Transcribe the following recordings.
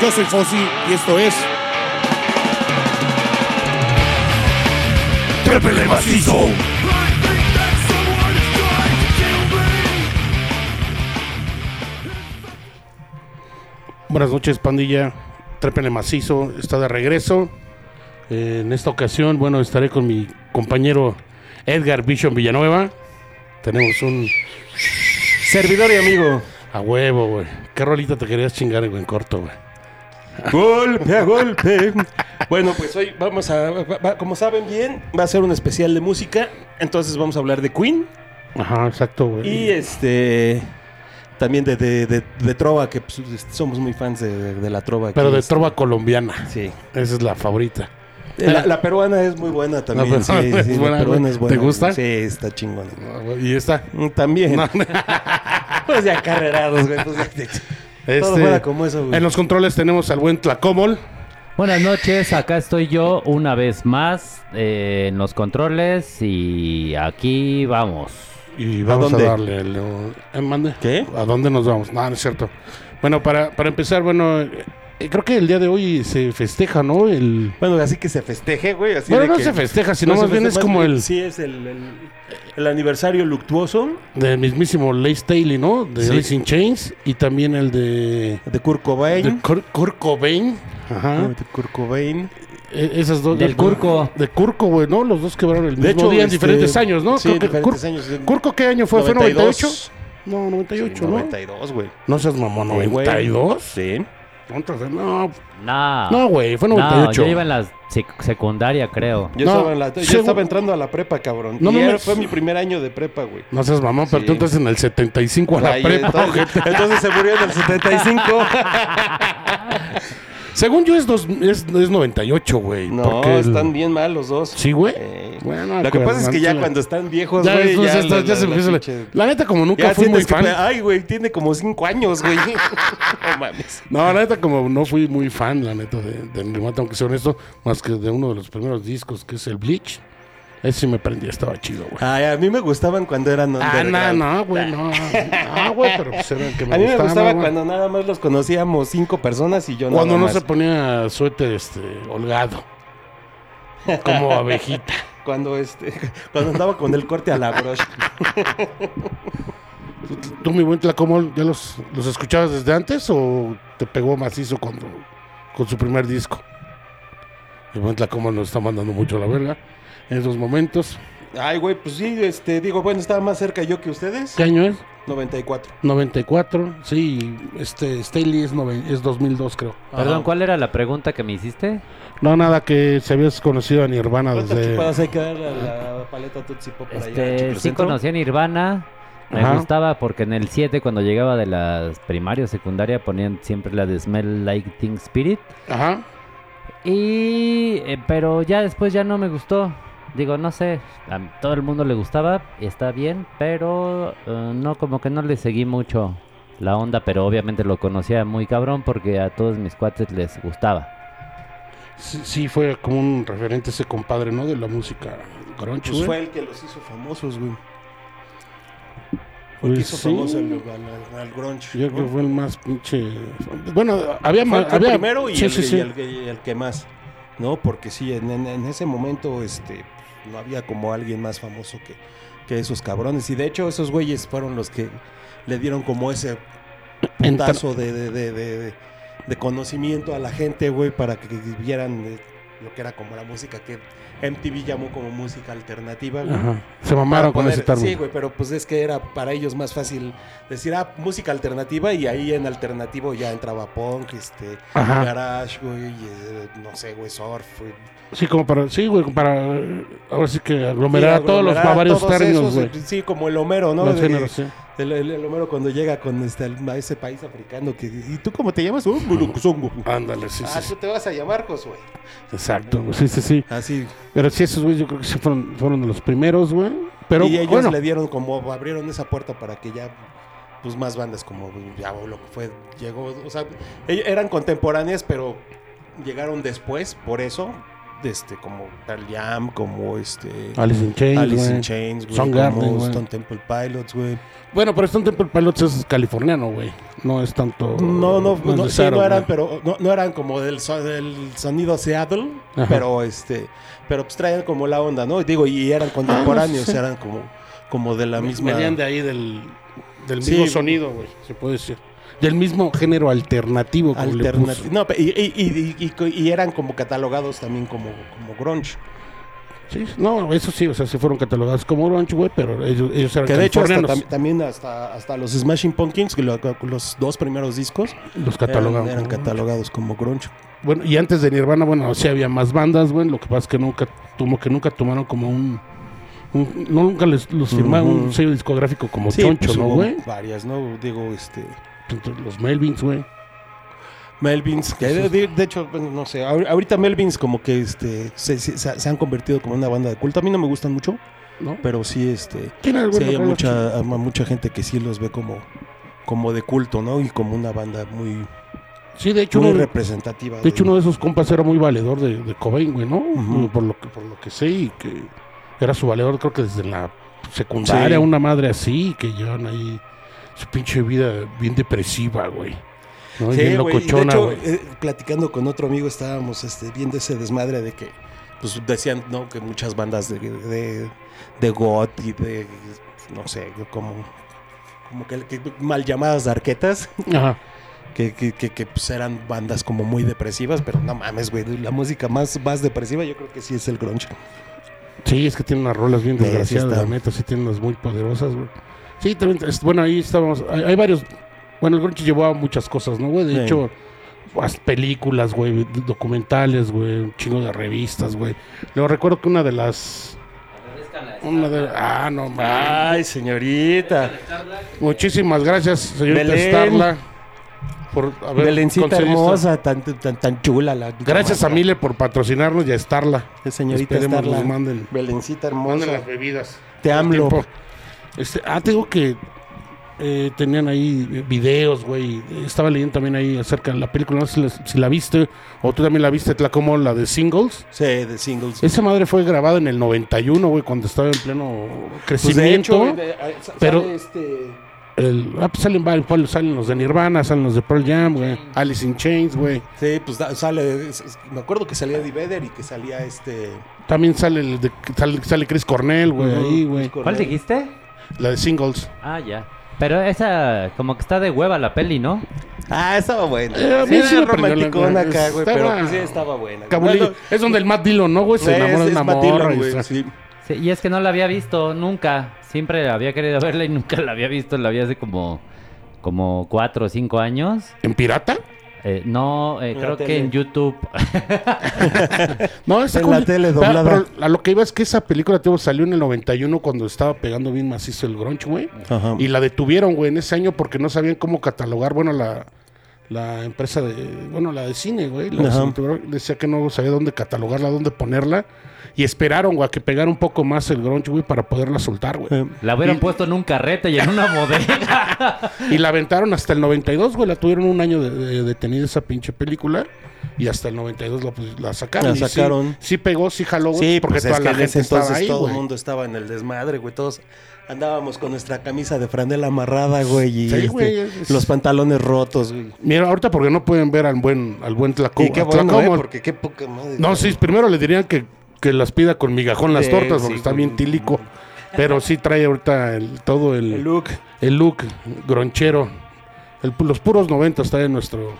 Yo soy Fossi y esto es. Trépele macizo. Buenas noches, pandilla. Trépele macizo está de regreso. En esta ocasión, bueno, estaré con mi compañero Edgar Vision Villanueva. Tenemos un Servidor y amigo. a huevo, güey. ¿Qué rolita te querías chingar, güey, en corto, güey? Golpe a golpe. Bueno, pues hoy vamos a. va- va- como saben bien, va a ser un especial de música. Entonces vamos a hablar de Queen. Ajá, exacto, güey. Y este. También de, de, de- de Trova, que pues, somos muy fans de, de- de la Trova. Pero aquí, de este, trova colombiana. Sí. Esa es la favorita. La, la peruana es muy buena también. La sí, es sí, buena, la peruana güey. es buena. ¿Te gusta? Sí, está chingona. Y esta. Mm, También. No. Pues ya carrerados, güey. pues, Todo Este, fuera como eso, güey. En los controles tenemos al buen Tlacomol. Buenas noches, acá estoy yo una vez más eh, en los controles y aquí vamos. Y vamos a, dónde? darle el... ¿eh? ¿Qué? ¿A dónde nos vamos? No, no es cierto. Bueno, para, para empezar, bueno, eh, creo que el día de hoy se festeja, ¿no? El... Bueno, así que se festeje, güey. Así Bueno, de no que- se festeja, sino No más bien es como el Sí, es el, el, el aniversario luctuoso del mismísimo Lace Staley, ¿no? De Sí. Alice in Chains y también el de, de Kurt Cobain. de Kurt, Kurt Cobain. Ajá. De Kurt Cobain. E- esas dos. Del Curco. De Curco, güey, ¿no? Los dos quebraron el De mismo hecho, día en este, diferentes años, ¿no? sí, Creo que diferentes Cur- años. ¿Curco qué año fue? ¿Fue 98? No, 98, Sí, ¿no? 92, güey. No seas mamón, Sí, güey. ¿92? Sí. ¿Cuántos? No, No, no, güey, fue no, 98. yo iba en la sec- secundaria, creo. Yo, No, estaba, en la, yo según- estaba entrando a la prepa, cabrón. No y era- mames. fue mi primer año de prepa, güey. No seas mamón, pero Sí. tú entonces en el 75 a la Ay, prepa. entonces, entonces se murió en el 75. Según yo es, dos, es, es 98, güey. No, el- están bien mal los dos. Sí, güey. Eh, Bueno, Lo que pasa es que ya cuando están viejos, Ya, güey, ya, ya se empieza la la- neta, como nunca Ya fui muy que, fan. ay, güey, tiene como cinco años, güey. no mames. No, la neta, como no fui muy fan, la neta, de, de Nirvana, tengo que ser honesto, más que de uno de los primeros discos, que es el Bleach. Ese sí me prendía, estaba chido, güey. Ay, a mí me gustaban cuando eran Ah, no, no, güey, no. Ah, güey, pero pues era el que me A mí me gustaba, cuando nada más los conocíamos cinco personas y yo nada Cuando no más. se ponía suéter, este, holgado. Como abejita. Cuando, este, cuando andaba con el corte a la broche. ¿Tú, mi buen Tlacomol, ya los, los escuchabas desde antes o te pegó macizo cuando, con su primer disco? El buen Tlacomol nos está mandando mucho a la verga en esos momentos. Ay, güey, pues sí, este, digo, bueno, estaba más cerca yo que ustedes. ¿Qué año es? 94. 94, sí, este, Staley es, noven- es 2002 creo. Perdón, Ajá. ¿cuál era la pregunta que me hiciste? No, nada, que se habías conocido a Nirvana ¿Cuántas desde... hay que darle a la paleta Tootsie Pop allá? Este, sí conocí a Nirvana. Me Ajá. gustaba porque en el 7 cuando llegaba de las primarias secundaria ponían siempre la de Smell Like Teen Spirit. Ajá. Y eh, pero ya después ya no me gustó. Digo, no sé, a todo el mundo le gustaba, y está bien, pero eh, no como que no le seguí mucho la onda, pero obviamente lo conocía muy cabrón porque a todos mis cuates les gustaba. Sí, sí, fue como un referente ese compadre, ¿no? De la música grunge, Pues güey. fue el que los hizo famosos, güey. Fue el que Pues hizo sí. famoso al, al- al grunge. Yo creo que fue el más pinche... Bueno, había Fue, más... había... primero y, sí, el, sí, y sí. el que- y el que más. ¿No? Porque sí, en ese momento este, no había como alguien más famoso que, que esos cabrones. Y de hecho, esos güeyes fueron los que le dieron como ese putazo de, de, de, conocimiento a la gente, güey, para que vieran eh, lo que era como la música que MTV llamó como música alternativa, güey. Ajá. Se mamaron con ese término. Sí, güey, pero pues es que era para ellos más fácil decir, ah, música alternativa y ahí en alternativo ya entraba punk, este, Ajá. garage, güey, y, eh, no sé, güey, surf, güey. Sí, como para... Sí, güey, para... Ahora sí que aglomerar Sí, todos los aglomerar varios todos términos, güey. Sí, como el Homero, ¿no? Géneros, sí. el, el- el Homero cuando llega con este, a ese país africano que... ¿Y tú cómo te llamas? Mulucuzongo. Ándale, sí, Ah, sí, tú te vas a llamar, Josué. Exacto, sí, sí, sí. Así. Pero sí, esos güeyes yo creo que sí fueron, fueron de los primeros, güey. Pero y ellos bueno, le dieron como, abrieron esa puerta para que ya, pues más bandas como ya lo que fue, llegó, o sea, ellos eran contemporáneas, pero llegaron después, por eso. Este, como Pearl Jam, como este... Alice in Chains, Alice in Chains, güey. Güey. Stone Temple Pilots, güey. Bueno, pero Stone Temple Pilots es californiano, güey. No es tanto... No, no, no, de sí, no eran, pero no, no eran como del, so- del sonido Seattle, Ajá. pero este, pero pues traían como la onda, ¿no? Digo, y eran contemporáneos, Ah, sí. eran como, como de la misma. Venían de ahí del, del Sí. mismo sonido, güey, se puede decir. Del mismo género alternativo. Como le alternati- puso. No, y, y- eran como catalogados también como, como grunge. Sí, no, eso sí, o sea, se fueron catalogados como grunge, güey, pero ellos, ellos eran Que de hecho hasta, californianos. tam- también hasta, hasta los Smashing Pumpkins, que lo- los dos primeros discos, los eran, catalogaban. eran como catalogados como grunge. Bueno, y antes de Nirvana, bueno, sí había más bandas, güey. Lo que pasa es que nunca, como que nunca tomaron como un. un- no, nunca les, los firmaron un sello discográfico como Sí, Choncho, pues ¿no, güey? Varias, ¿no? Digo, este... Entonces, Los Melvins, güey. Melvins, que de, de- de hecho, bueno, no sé, ahor- ahorita Melvins como que este se, se- se han convertido como una banda de culto. A mí no me gustan mucho, ¿No? pero sí, este, Tiene sí hay mucha, a mucha gente que sí los ve como, como de culto, ¿no? Y como una banda muy, Sí, de hecho, muy uno, representativa. de hecho, uno de esos compas era muy valedor de, de Cobain, güey, ¿no? Por, lo que, por lo que sé, y que era su valedor, creo que desde la secundaria, Sí. una madre así, que llevan ahí su pinche vida bien depresiva, güey. Sí, bien de locochona, hecho, güey. eh, platicando con otro amigo estábamos este, viendo ese desmadre de que, pues decían, ¿no? Que muchas bandas de, de, de goth y de, no sé, como, como que, que mal llamadas arquetas. Ajá. que, que, que, que, pues, eran bandas como muy depresivas, pero no mames, güey, la música más, más depresiva yo creo que sí es el grunge. Sí, es que tiene unas rolas bien Sí, sí desgraciadas, está. la neta, sí tiene unas muy poderosas, güey. Sí, también, es- bueno, ahí estábamos, hay, hay varios, bueno, el Grunge llevó a muchas cosas, ¿no, güey? De Sí. hecho, las películas, güey, documentales, güey, un chingo de revistas, güey. Luego recuerdo que una de las, una de, ah, no, mames. Ay, señorita. Muchísimas gracias, señorita Belén. Starla, por haber Belencita hermosa, tan, tan, tan chula. La, Gracias a Mile por patrocinarnos y a Starla. Señorita Esperemos Starla. nos manden, Belencita manden las hermosa. bebidas. Te amo. Este, ah, te digo que eh, tenían ahí eh, videos, güey. Estaba leyendo también ahí acerca de la película, no sé si la, si la viste o tú también la viste, como la de Singles. Sí, de singles. Esa madre fue grabada en el 91, güey, cuando estaba en pleno Pues, de crecimiento. hecho, güey, de- ah, pero- sale este... El- ah, pues salen varios, pues, salen los de Nirvana, salen los de Pearl Jam, güey. Alice in Chains, güey. Sí, pues da- sale... me acuerdo que salía Eddie Vedder y que salía este... También sale, el de, sale, sale Chris Cornell, güey, ahí, güey. ¿Cuál dijiste? La de Singles. Ah, ya. Pero esa, como que está de hueva la peli, ¿no? Ah, estaba buena. Eh, a mí sí, sí era romanticona acá, güey, estaba- pero pues, sí estaba buena. Cabulillo. Bueno, es donde el Matt Dillon, ¿no, güey? Se enamora de una Matt Dillon, morra. güey, sí. Sí, y es que no la había visto nunca. Siempre había querido verla y nunca la había visto. La vi hace como, como cuatro o cinco años. ¿En pirata? Eh, no, eh, creo que tele. en YouTube. No, esa En como- la tele doblada. pero a lo que iba es que esa película tío, salió en el 91 cuando estaba pegando bien macizo el grunge, güey. Y la detuvieron, güey, en ese año porque no sabían cómo catalogar, bueno, la, la empresa de, bueno, la de cine, güey. la cinematográfica, decía que no sabía dónde catalogarla, dónde ponerla. Y esperaron, güey, a que pegara un poco más el grunge, güey, para poderla soltar, güey. Eh, La hubieran Y- puesto en un carrete y en una bodega. Y la aventaron hasta el 92, güey. La tuvieron un año de, de- detenida esa pinche película. Y hasta el 92 la, pues, la sacaron. La sí- sacaron. Sí, pegó, sí jaló, güey. Sí, porque pues toda es que la en gente ese estaba entonces ahí, todo el mundo estaba en el desmadre, güey. Todos andábamos con nuestra camisa de franela amarrada, güey. Y Sí, este, güey, es- los pantalones rotos, güey. Mira, ahorita porque no pueden ver al buen, al buen Tlaco. Y qué bueno, Tlacomo. eh, porque qué poca madre. No, sí, primero le dirían que, que las pida con migajón las Sí, tortas, sí, porque está bien tílico. Pero sí trae ahorita el, todo el, El look. el look gronchero. El- los puros 90 está en nuestro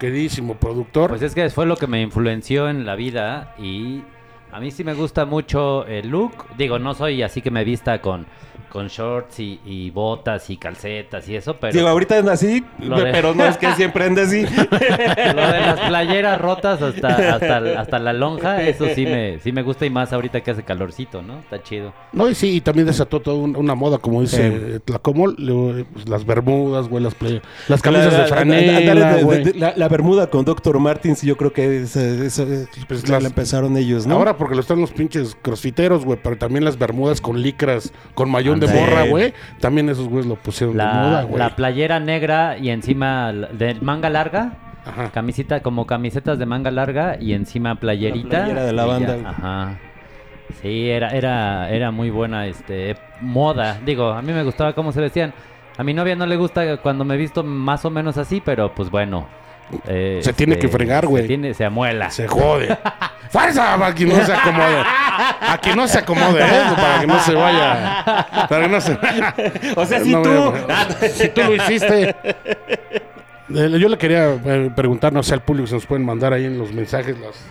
queridísimo productor. Pues es que fue lo que me influenció en la vida y a mí sí me gusta mucho el look. Digo, no soy así que me vista con, con shorts y, y botas y calcetas y eso, pero Digo, ahorita anda así, de- pero no es que siempre ande así. lo de las playeras rotas hasta, hasta, hasta la lonja, eso sí me, sí me gusta y más ahorita que hace calorcito, ¿no? Está chido. No, y sí, y también desató toda un- una moda, como dice Sí. eh, Tlacomol, pues, las bermudas, güey, las, play- las camisas La- de la- franela, la, la bermuda con Dr. Martins, yo creo que esa, esa- Pues las- la empezaron ellos, ¿no? Ahora porque lo están los pinches crossfiteros, güey, pero también las bermudas con licras, con mayón de morra, güey. También esos güeyes lo pusieron de moda, La, güey. la playera negra y encima la- de manga larga Ajá. Camisita, como camisetas de manga larga y encima playerita. La playera de la ya. Ajá. Sí, era, era, era muy buena este moda. Digo, a mí me gustaba cómo se vestían. A mi novia no le gusta cuando me visto más o menos así, pero pues bueno. Eh, Se tiene que fregar, güey. Se, tiene- se amuela. Se jode. ¡Fuerza! Para que no se acomode. A que no se acomode, ¿eh? Para que no se vaya. Para que no se. O sea, si No, tú. bueno, si tú lo hiciste. Eh, Yo le quería eh, preguntar, no sé, al público si nos pueden mandar ahí en los mensajes las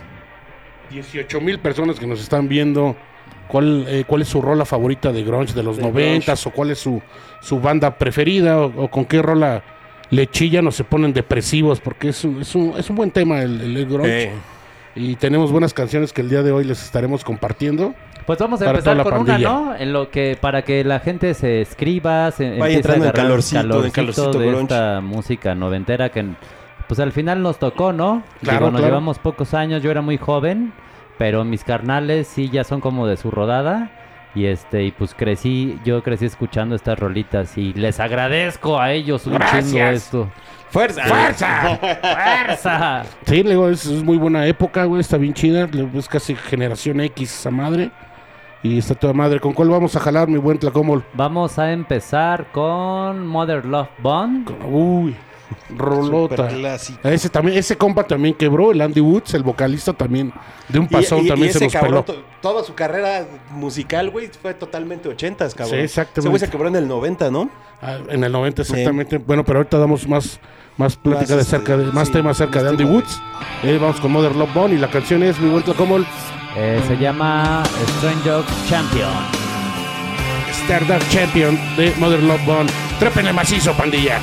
18 mil personas que nos están viendo. ¿Cuál, eh, ¿Cuál es su rola favorita de grunge de los De noventas? ¿O cuál es su, su banda preferida? O, o con qué rola le chillan o se ponen depresivos? Porque es un, es un, es un buen tema el, el- el grunge. Eh, Y tenemos buenas canciones que el día de hoy les estaremos compartiendo. Pues vamos a empezar con una, pandilla. ¿no? En lo que para que la gente se escriba, se Vaya entrando en agarrar calorcito, en calorcito de grunge. esta música noventera que pues al final nos tocó, ¿no? Claro, Digo, nos claro. llevamos pocos años, yo era muy joven, pero mis carnales sí ya son como de su rodada. Y este, y pues crecí, yo crecí escuchando estas rolitas y les agradezco a ellos un chingo Gracias. esto. ¡Fuerza! ¡Fuerza! ¡Fuerza! Sí, le digo, es, es muy buena época, güey, está bien chida, es casi generación X esa madre. Y está toda madre. ¿Con cuál vamos a jalar, mi buen Tlacomol? Vamos a empezar con Mother Love Bond. Uy, rolota. Ese también, ese compa también quebró, el Andy Woods, el vocalista también, de un pasón y- y también se ese nos cabrón, peló. to- toda su carrera musical, güey, fue totalmente ochentas, cabrón. Sí, exactamente. Ese güey se quebró en el 90, ¿no? Ah, en el 90 exactamente. Bueno, pero ahorita damos más, más plática de este, cerca de, más sí, temas acerca de Andy tema Woods. Eh, vamos con Mother Love Bone y la canción es mi buen Tlacomol, Eh, se llama Strange Dog Champion. Stardust Champion de Mother Love Bone. Trépenle macizo, pandilla.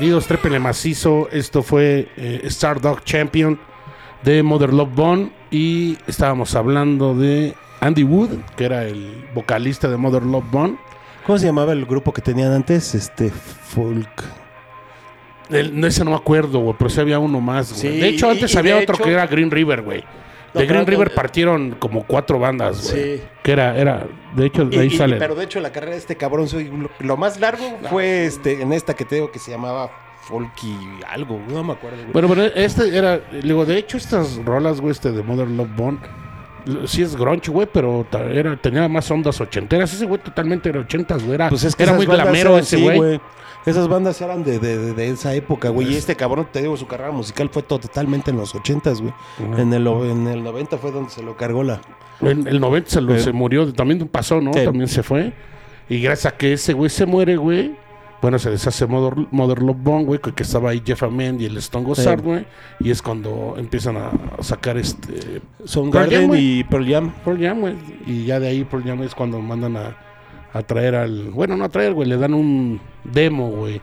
Queridos, trépele macizo. Esto fue eh, Stardog Champion de Mother Love Bone. Y estábamos hablando de Andy Wood, que era el vocalista de Mother Love Bone. ¿Cómo se llamaba el grupo que tenían antes? Este, folk. El- no, ese no me acuerdo, güey, pero sí había uno más, güey. Sí, de hecho, antes y- y había otro hecho- que era Green River, güey. De Green River partieron como cuatro bandas, güey. Sí. Que era, era, de hecho, de Y- ahí y- sale. pero de hecho la carrera de este cabrón soy lo, lo más largo fue este en esta que te digo que se llamaba Folky algo, no me acuerdo. güey. Bueno, pero este era, digo, de hecho, estas rolas, güey, este de Mother Love Bone, sí es grunge, güey, pero era, tenía más ondas ochenteras. Ese güey totalmente era ochentas, güey. Era, Pues es que era muy glamero ese sí, güey. Esas bandas eran de, de- de- esa época, güey. Y este cabrón, te digo, su carrera musical fue to- totalmente en los ochentas, güey. En el, en el 90 fue donde se lo cargó la... En el 90 se, lo, Eh. se murió, también pasó, ¿no? También se fue. Y gracias a que ese güey se muere, güey, bueno, se deshace Mother, Mother Love Bone, güey, que que estaba ahí Jeff Ament y el Stone Gossard, Sí. güey. Y es cuando empiezan a sacar este Son Pearl Garden y Pearl Jam. Pearl Jam, güey. Y ya de ahí Pearl Jam es cuando mandan a, a traer al... Bueno, no a traer, güey. Le dan un demo, güey.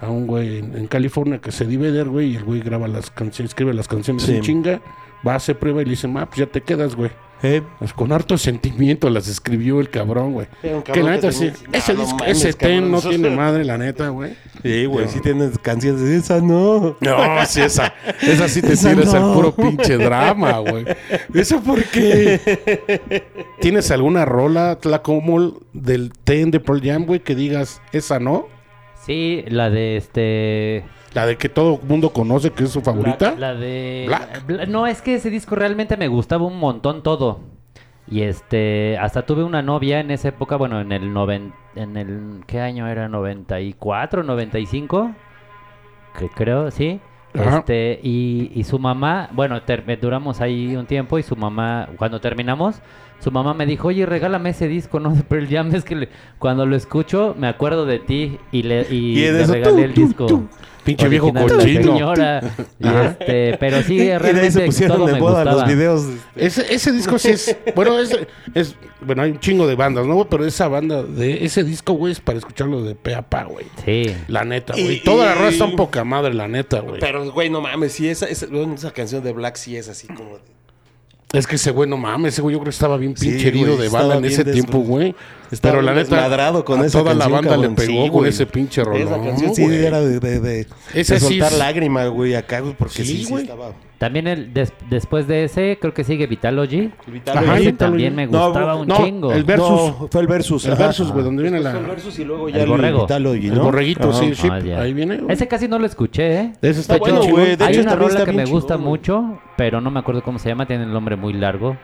A un güey en, en California que se divide, güey. Y el güey graba las canciones, escribe las canciones Sí. en chinga. Va a hacer prueba y le dicen, ah, pues ya te quedas, güey. Eh, Pues con harto sentimiento las escribió el cabrón, güey. Que la que neta sí. Ese No, no mames, ese ten cabrón, no tiene madre, la neta, güey. Sí, güey, sí tienes canciones de esa, no. No, sí, esa. Esa sí te Esa tiras no. al puro pinche drama, güey. ¿Eso por qué? ¿Tienes alguna rola, Tlacomol, del ten de Pearl Jam, güey, que digas, esa no? Sí, la de este. La de que todo mundo conoce que es su favorita. La, la de. Black. Bla- No, es que ese disco realmente me gustaba un montón todo. Y este, hasta tuve una novia en esa época, bueno, en el noven, en el, ¿qué año era? ¿94, 95? Que creo, sí. Ajá. Este, y, y su mamá, bueno, ter- duramos ahí un tiempo y su mamá, cuando terminamos, su mamá me dijo, oye, regálame ese disco, ¿no? De Pearl Jam, es que le- cuando lo escucho me acuerdo de ti y le, y Y le regalé tú, el tú, disco. tú. Pinche viejo la cochino. Y este, pero sí, Y de ahí realmente se pusieron todo de me moda los videos. este, Ese, ese disco sí es. Bueno, es, es. Bueno, hay un chingo de bandas, ¿no? Pero esa banda de ese disco, güey, es para escucharlo de pe a pa, güey. Sí. La neta, Y- güey. Toda la y- raza está un poca madre, la neta, güey. Pero, güey, no mames, sí, esa, esa, esa canción de Black sí es así como... de- Es que ese güey, no mames, ese güey yo creo que estaba bien Sí, pinche herido güey, de bala en ese tiempo, güey. Estaba Pero la neta, con a esa toda la canción, banda cabrón. le pegó Sí, con güey. ese pinche rolón. Esa canción sí güey. era de, de, de, de soltar es- lágrima, güey, acá, porque Sí, sí, sí, güey. estaba... También el des- después de ese, creo que sigue Vitalogy. Vitalogy. Ajá, Ese Vitalogy. también me No, gustaba un no, chingo. el Versus. No, fue el Versus. El ajá. Versus, güey, donde viene la... Fue el Versus y luego El ya el, borrego. Vitalogy, El borreguito, Ajá. sí, sí. Ah. Ahí viene. güey. Ese casi no lo escuché, ¿eh? Ese está bueno, güey. De Hay hecho, una rola que me gusta chingón, mucho, pero no me acuerdo cómo se llama, tiene el nombre muy largo.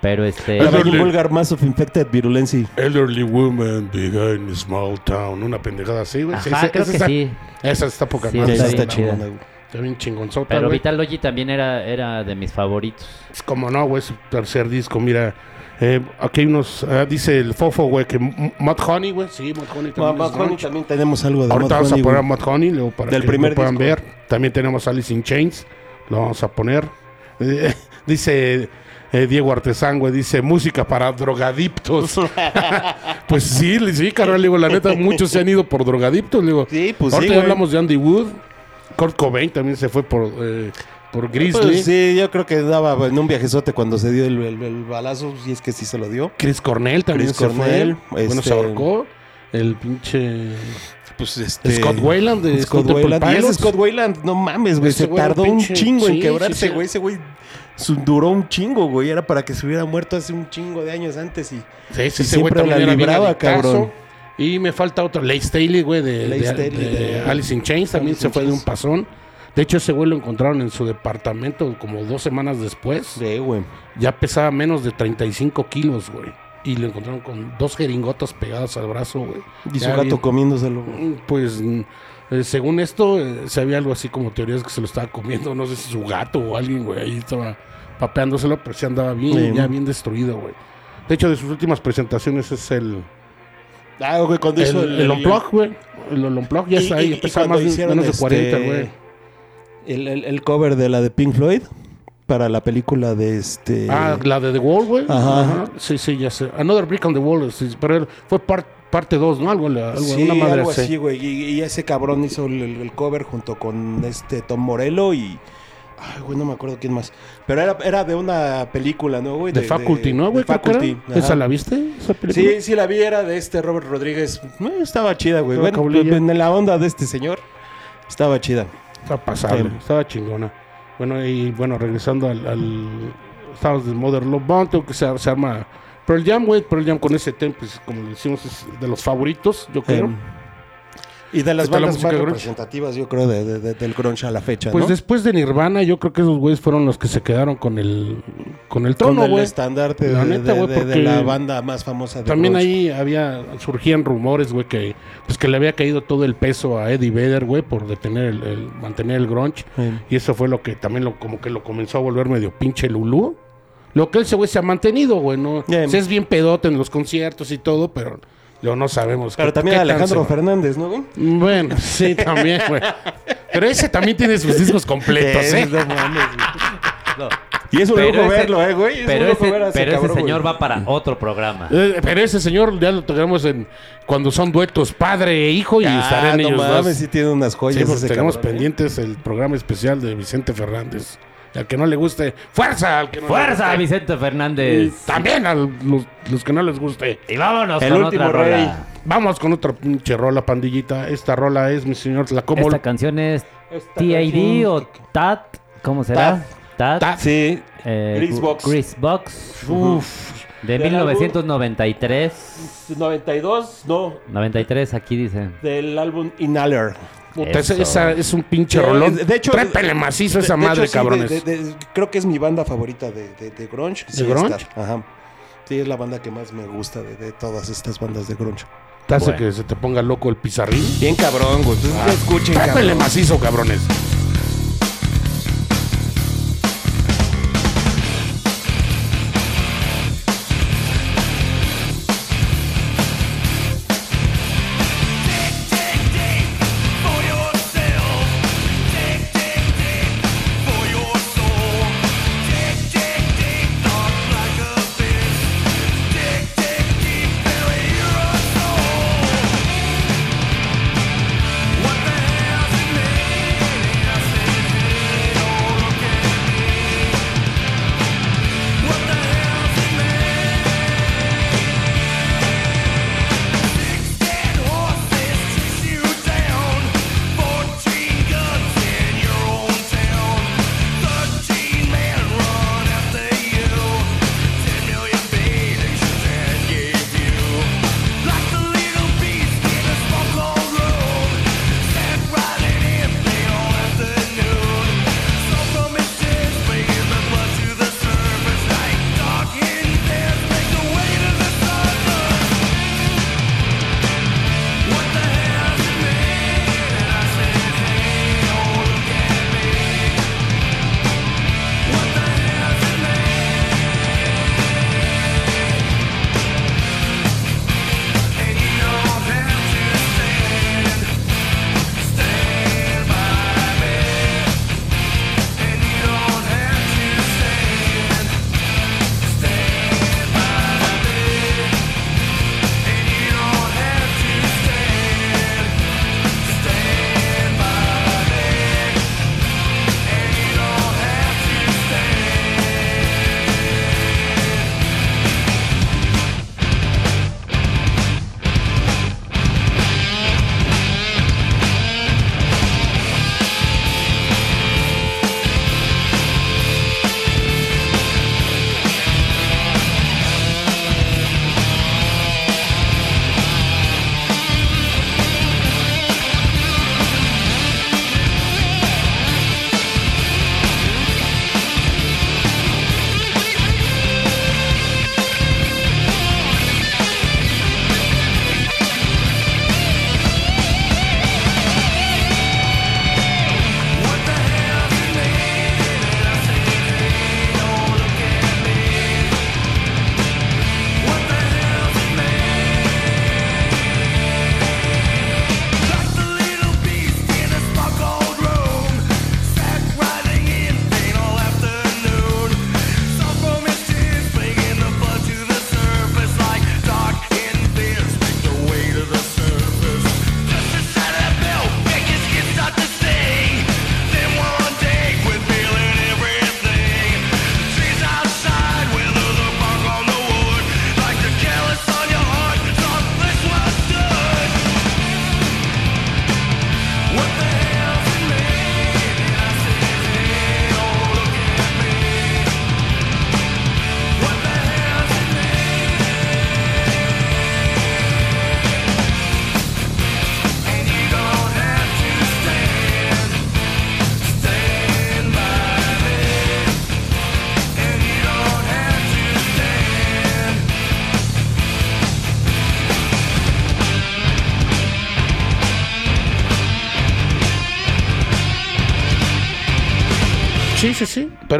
Pero este... La Elderly. Vulgar Mass of Infected Virulency. Elderly woman behind a small town. Una pendejada así, güey. Sí, Ajá, esa- creo esa que está- sí. Esa está poca Sí, madre. Esa está chingona, chida. güey. Bien chingonzota, Pero güey. Vitalogy también era, era de mis favoritos. Es como no, güey, su tercer disco, mira. Eh, aquí hay unos, ah, dice el Fofo, güey, que Mud Honey, güey, sí, Mud Honey también. Mud Honey grunge. también tenemos algo de Ahorita Mud vamos a Honey, poner a. Mud Honey, luego para Del que primer lo puedan disco. ver. También tenemos Alice in Chains, lo vamos a poner. Eh, dice eh, Diego Artesán, güey, dice música para drogadictos. pues sí, sí, carnal, digo, la neta, muchos se han ido por drogadictos, digo. Sí, pues sí, Ahorita hablamos de Andy Wood, Kurt Cobain también se fue por, eh, por Grizzly. Pues sí, yo creo que daba en un viajezote cuando se dio el, el- el balazo, y es que sí se lo dio. Chris Cornell también Chris se Cornell, fue. Bueno, este- se ahorcó. El pinche Pues este... Scott Weiland de Scott. Y ese Weiland, no mames, güey. Se güey tardó un chingo sí, en quebrarse, sí, sí. güey. Ese güey duró un chingo, güey. Era para que se hubiera muerto hace un chingo de años antes y... Sí, sí, y siempre la libraba, cabrón. Y me falta otro, Lake Staley, güey, de, de- de de- Alice in Chains. También Alice se fue de un pasón. De hecho, ese güey lo encontraron en su departamento como dos semanas después. Sí, güey. Ya pesaba menos de 35 kilos, güey. Y lo encontraron con dos jeringotas pegadas al brazo, güey. Y su gato bien- comiéndoselo. Mm, Pues mm, eh, según esto, eh, se había algo así como teorías que se lo estaba comiendo, no sé si su gato o alguien, güey, ahí estaba papeándoselo, pero sí andaba bien, Sí. ya bien destruido, güey. De hecho, de sus últimas presentaciones es el, Ah, güey, cuando el, hizo el, Unplug, güey. El, el Unplug ya está ahí, cuando más de, menos de 40, este, güey. El, el- el cover de la de Pink Floyd para la película de este... Ah, la de The Wall, güey. Ajá. Ajá. Sí, sí, ya sé. Another Brick on the Wall, sí, pero fue part- parte 2, ¿no? Algo, algo Sí, una madre algo así. así, güey. Y, y ese cabrón hizo el, el cover junto con este Tom Morello y. Ay, güey, no me acuerdo quién más. Pero era, era de una película, ¿no, güey? De, Faculty, ¿no, güey? Faculty. ¿Esa la viste? ¿Esa película? Sí, sí, la vi, era de este Robert Rodríguez. Eh, estaba chida, güey. Bueno, cabrilla. en la onda de este señor, estaba chida. Estaba pasable, Sí. estaba chingona. Bueno, y bueno, regresando al... al estábamos de Mother Love Bone, tengo que se, se arma Pearl Jam, güey. Pearl Jam con ese tema, pues como decimos, es de los favoritos, yo creo. Em, y de las ¿Qué tal la bandas más representativas, yo creo, de, de- de- del grunge a la fecha, pues ¿no? después de Nirvana, yo creo que esos güeyes fueron los que se quedaron con el con el el güey. estandarte de, La neta, de- la banda más famosa de También grunge. ahí había surgían rumores, güey, que pues que le había caído todo el peso a Eddie Vedder, güey, por detener el, el- mantener el grunge. Y eso fue lo que también lo, como que lo comenzó a volver medio pinche lulú. Lo que ese güey se ha mantenido, güey, ¿no? Bien. O sea, es bien pedote en los conciertos y todo, pero lo no sabemos. Pero qué- también qué Alejandro Fernández, ¿no, güey? Bueno, sí, también, güey. Pero ese también tiene sus discos completos, ¿eh? no mames. No. Y es un Pero lujo ese- verlo, ¿eh, güey? Es Pero un lujo ese, ver a ese pero ese señor güey. va para otro programa. Eh, Pero ese señor ya lo tocamos en cuando son duetos padre e hijo y Ah, estarán no ellos mames, dos. sí tiene unas joyas Sí, ese tenemos cabrón, ¿eh? pendientes el programa especial de Vicente Fernández. Y al que no le guste, ¡fuerza! Al que no le ¡Fuerza, guste. Vicente Y Fernández! también a los, los que no les guste. Y vámonos El con último otra rey. rola. Vamos con otra pinche rola, pandillita. Esta rola es, mi señor, la como... Esta canción es TID o TAT, ¿cómo será? TAT. TAT. Sí. eh, Greasebox. Greasebox, Uf, de Del 1993. 92, no, 93 aquí dice. del álbum Inhaler. Puta, esa, Eso. esa es un pinche Eh, rolón. de hecho- Trépele macizo De- esa de madre, hecho, sí, cabrones. de- de- de- creo que es mi banda favorita de, de, de grunge. ¿De Sí, grunge? Ajá. Sí, es la banda que más me gusta de, de todas estas bandas de grunge. Te hace Bueno. que se te ponga loco el pizarrín. Bien cabrón, güey. Pues, escuchen, Trépele cabrón. macizo, cabrones.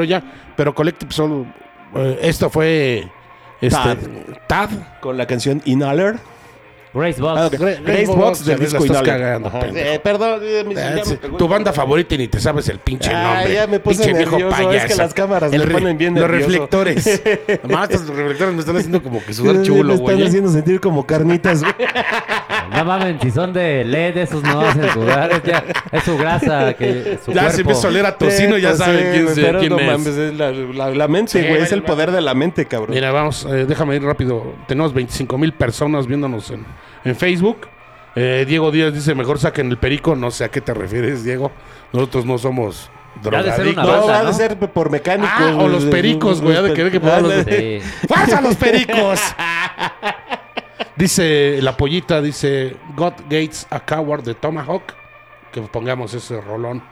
Pero ya. Pero Collective Soul. eh, esto fue. Este, Tad. Tad. Con la canción Inhaler. Grace Box. Ah. Grace Grace Box, Box del disco estás cagando. Eh, perdón, eh, mi- ya Ah, me tu banda favorita y ni te sabes el pinche Ah, nombre. ya me puse pinche viejo nervioso, es payaso. que las cámaras El me ponen bien Los nervioso. reflectores. Además, estos reflectores me están haciendo como que sudar Me chulo, están güey. ¿eh? haciendo sentir como carnitas, güey. No mames, si son de LED, esos no hacen sudar. Es, ya, es su grasa, que su Ya se cuerpo. empieza a oler a tocino, ya pues saben sí, quién, güey, se- pero quién no es. mames, es la, la- la mente, Sí, güey. es el poder de la mente, cabrón. Mira, vamos, eh, déjame ir rápido. Tenemos 25 mil personas viéndonos en, en Facebook. Eh, Diego Díaz dice, mejor saquen el perico. No sé a qué te refieres, Diego. Nosotros no somos Ha de ser una drogadictos. no, va a ¿no? ser por mecánicos. Ah, o los pericos, güey, ha de querer que podamos- Ándale. Sí. ¡Fuerza los pericos! dice la pollita, dice God Gates a Coward de Tomahawk. Que pongamos ese rolón.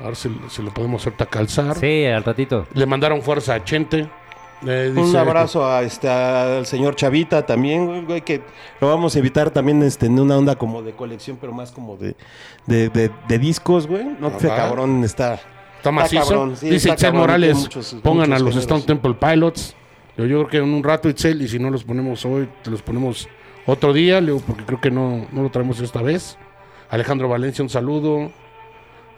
A ver si, si lo podemos ahorita calzar. Sí, al ratito. Le mandaron fuerza a Chente. Eh, Un dice- abrazo a este, al señor Chavita también, güey, güey, que lo vamos a invitar también este, en una onda como de colección, pero más como de, de, de- de discos, güey. No, Ajá. cabrón está... Está macizo. cabrón, sí, Dice está cabrón, Morales, muchos- pongan muchos a los géneros. Stone Temple Pilots. Yo, creo que en un rato, Itzel, y si no los ponemos hoy, te los ponemos otro día, Leo, porque creo que no, no lo traemos esta vez. Alejandro Valencia, un saludo.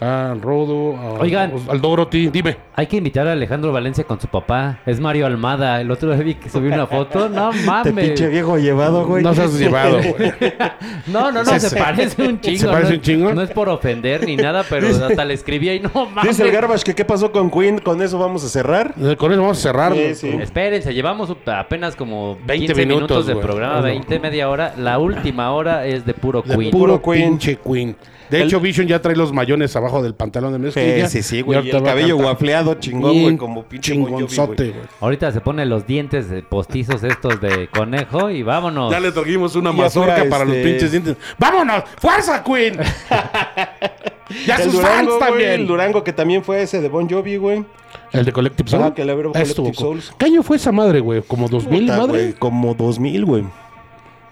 Al Rodo, a- Oigan. al Dorothy, dime. Hay que invitar a Alejandro Valencia con su papá. Es Mario Almada. El otro día vi que subió una foto. No mames. pinche viejo llevado, güey. No seas llevado, güey. No, no, no, Se- se, se- parece un chingo. ¿Se parece no, un chingo? No es por ofender ni nada, pero hasta le escribí ahí, no mames. Dice el Garbage que qué pasó con Queen, con eso vamos a cerrar. Eh, Con eso vamos a cerrar. Sí, sí. Espérense, llevamos apenas como 20 15 minutos, minutos, de güey. programa, Hazlo. 20, media hora. La última hora es de puro De Queen. puro Puro Queen. pinche Queen. De El- hecho, Vision ya trae los mayones abajo del pantalón de mezclilla. sí, sí, güey. Y el cabello guafleado, chingón, güey, como pinche chingonzote, güey. güey. Ahorita se pone los dientes de postizos estos de conejo y vámonos. Ya le trajimos una mazorca para los este- pinches dientes. ¡Vámonos! ¡Fuerza, Queen! ya El sus Durango, fans güey, también. el Durango que también fue ese de Bon Jovi, güey. El de Collective Soul. Ajá, que le abrió Estuvo Collective co- Souls. ¿Qué año fue esa madre, güey? ¿Como 2000, Puta, madre? güey, como 2000, güey.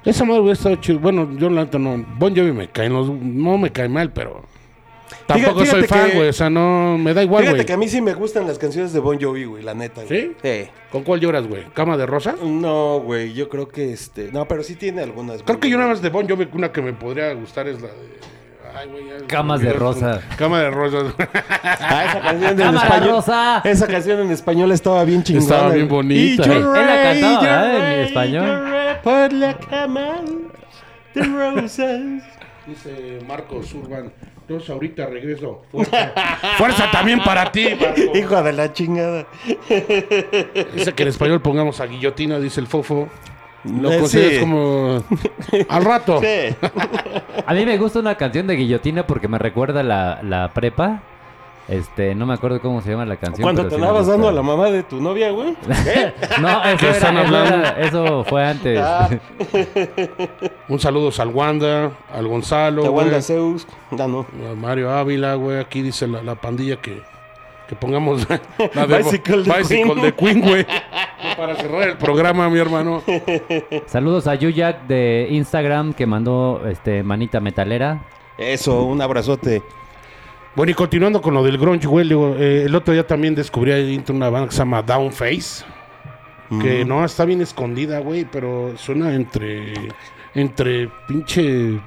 Esa madre, güey, estaba chido. Bueno, yo la neta no... Bon Jovi me cae... No, no me cae mal, pero... Tampoco Fíjate soy fan, güey. O sea, no... Me da igual, Fíjate güey. que a mí sí me gustan las canciones de Bon Jovi, güey, la neta. güey. ¿Sí? Sí. ¿Con cuál lloras, güey? ¿Cama de rosa? No, güey, yo creo que este... No, pero sí tiene algunas. Creo que yo nada más de Bon Jovi, una que me podría gustar es la de... Ay, güey, ya- Camas de rosa. Cama de rosas. Ah, esa canción en ¡Cámara español. rosa! Esa canción en español estaba bien chingona. Estaba bien bonita. Y Él yo la rey, cantaba, ¿verdad? En español. Por la cama de rosas. Dice Marcos Urban. Entonces ahorita regreso. Fuerza, Fuerza también para ti, Marco. Hijo de la chingada. Dice que en español pongamos a guillotina, dice el fofo. Lo Eh, consideras sí. como al rato. Sí. A mí me gusta una canción de Guillotina porque me recuerda la, la prepa. Este, no me acuerdo cómo se llama la canción. Cuando pero te sí me andabas gusta. dando a la mamá de tu novia, güey. No, eso, ¿Qué era- están eso hablando? era- eso fue antes. Ah. Un saludo al Wanda, al Gonzalo, Te güey, Wanda Zeus. No. a Mario Ávila, güey. Aquí dice la, la pandilla que, que pongamos la de Bicycle de Bicycle Queen. de Queen, güey. Para cerrar el programa, mi hermano. Saludos a Yuyak de Instagram que mandó este manita metalera. Eso, un abrazote. Bueno, y continuando con lo del grunge, güey, digo, eh, el otro día también descubrí ahí dentro una banda que se llama Downface, que no está bien escondida, güey, pero suena entre entre pinche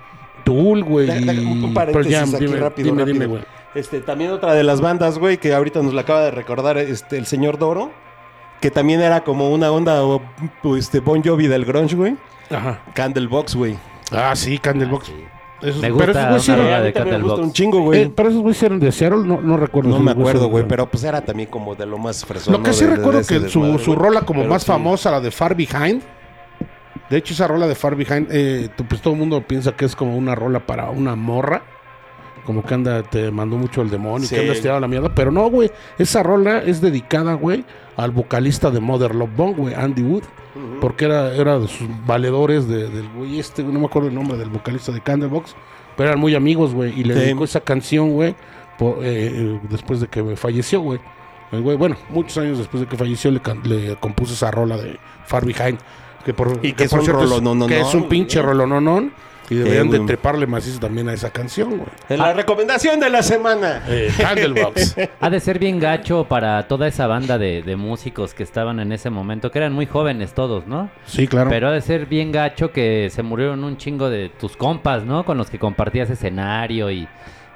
Tool, güey, Da- da- y un paréntesis Jam. aquí Dime, rápido, dime, rápido. dime, güey. Este, también otra de las bandas, güey, que ahorita nos la acaba de recordar este, el señor Doro, que también era como una onda o, este, Bon Jovi del grunge, güey. Ajá. Candlebox, güey. Ah, sí, Candlebox. Esos- Me pero gusta esos güeyes de me gusta Candlebox. un chingo, güey. eh, pero esos güeyes eran de Seattle, no, no recuerdo. no si me acuerdo, güey, pero pues era también como de lo más fresón. Lo que sí de- de recuerdo ese que su, su rola como Pero más sí. famosa, la de Far Behind. De hecho, esa rola de Far Behind, eh, pues todo el mundo piensa que es como una rola para una morra. Como que anda, te mandó mucho el demonio, Sí. que anda estirado a la mierda. Pero no, güey. Esa rola es dedicada, güey, al vocalista de Mother Love Bone, güey, Andy Wood. Porque era, era de sus valedores de- del güey este, no me acuerdo el nombre del vocalista de Candlebox. Pero eran muy amigos, güey. Y le Sí. dedicó esa canción, güey, eh, eh, después de que falleció, güey. El güey, bueno, muchos años después de que falleció le, le compuso esa rola de Far Behind. Que por, Y que es por un cierto Que es un pinche rolononón. Y deberían Eh, de güey. treparle macizo también a esa canción, güey. La recomendación de la semana. Eh, Candlebox. Ha de ser bien gacho para toda esa banda de, de músicos que estaban en ese momento, que eran muy jóvenes todos, ¿no? Sí, claro. Pero ha de ser bien gacho que se murieron un chingo de tus compas, ¿no? Con los que compartías escenario y,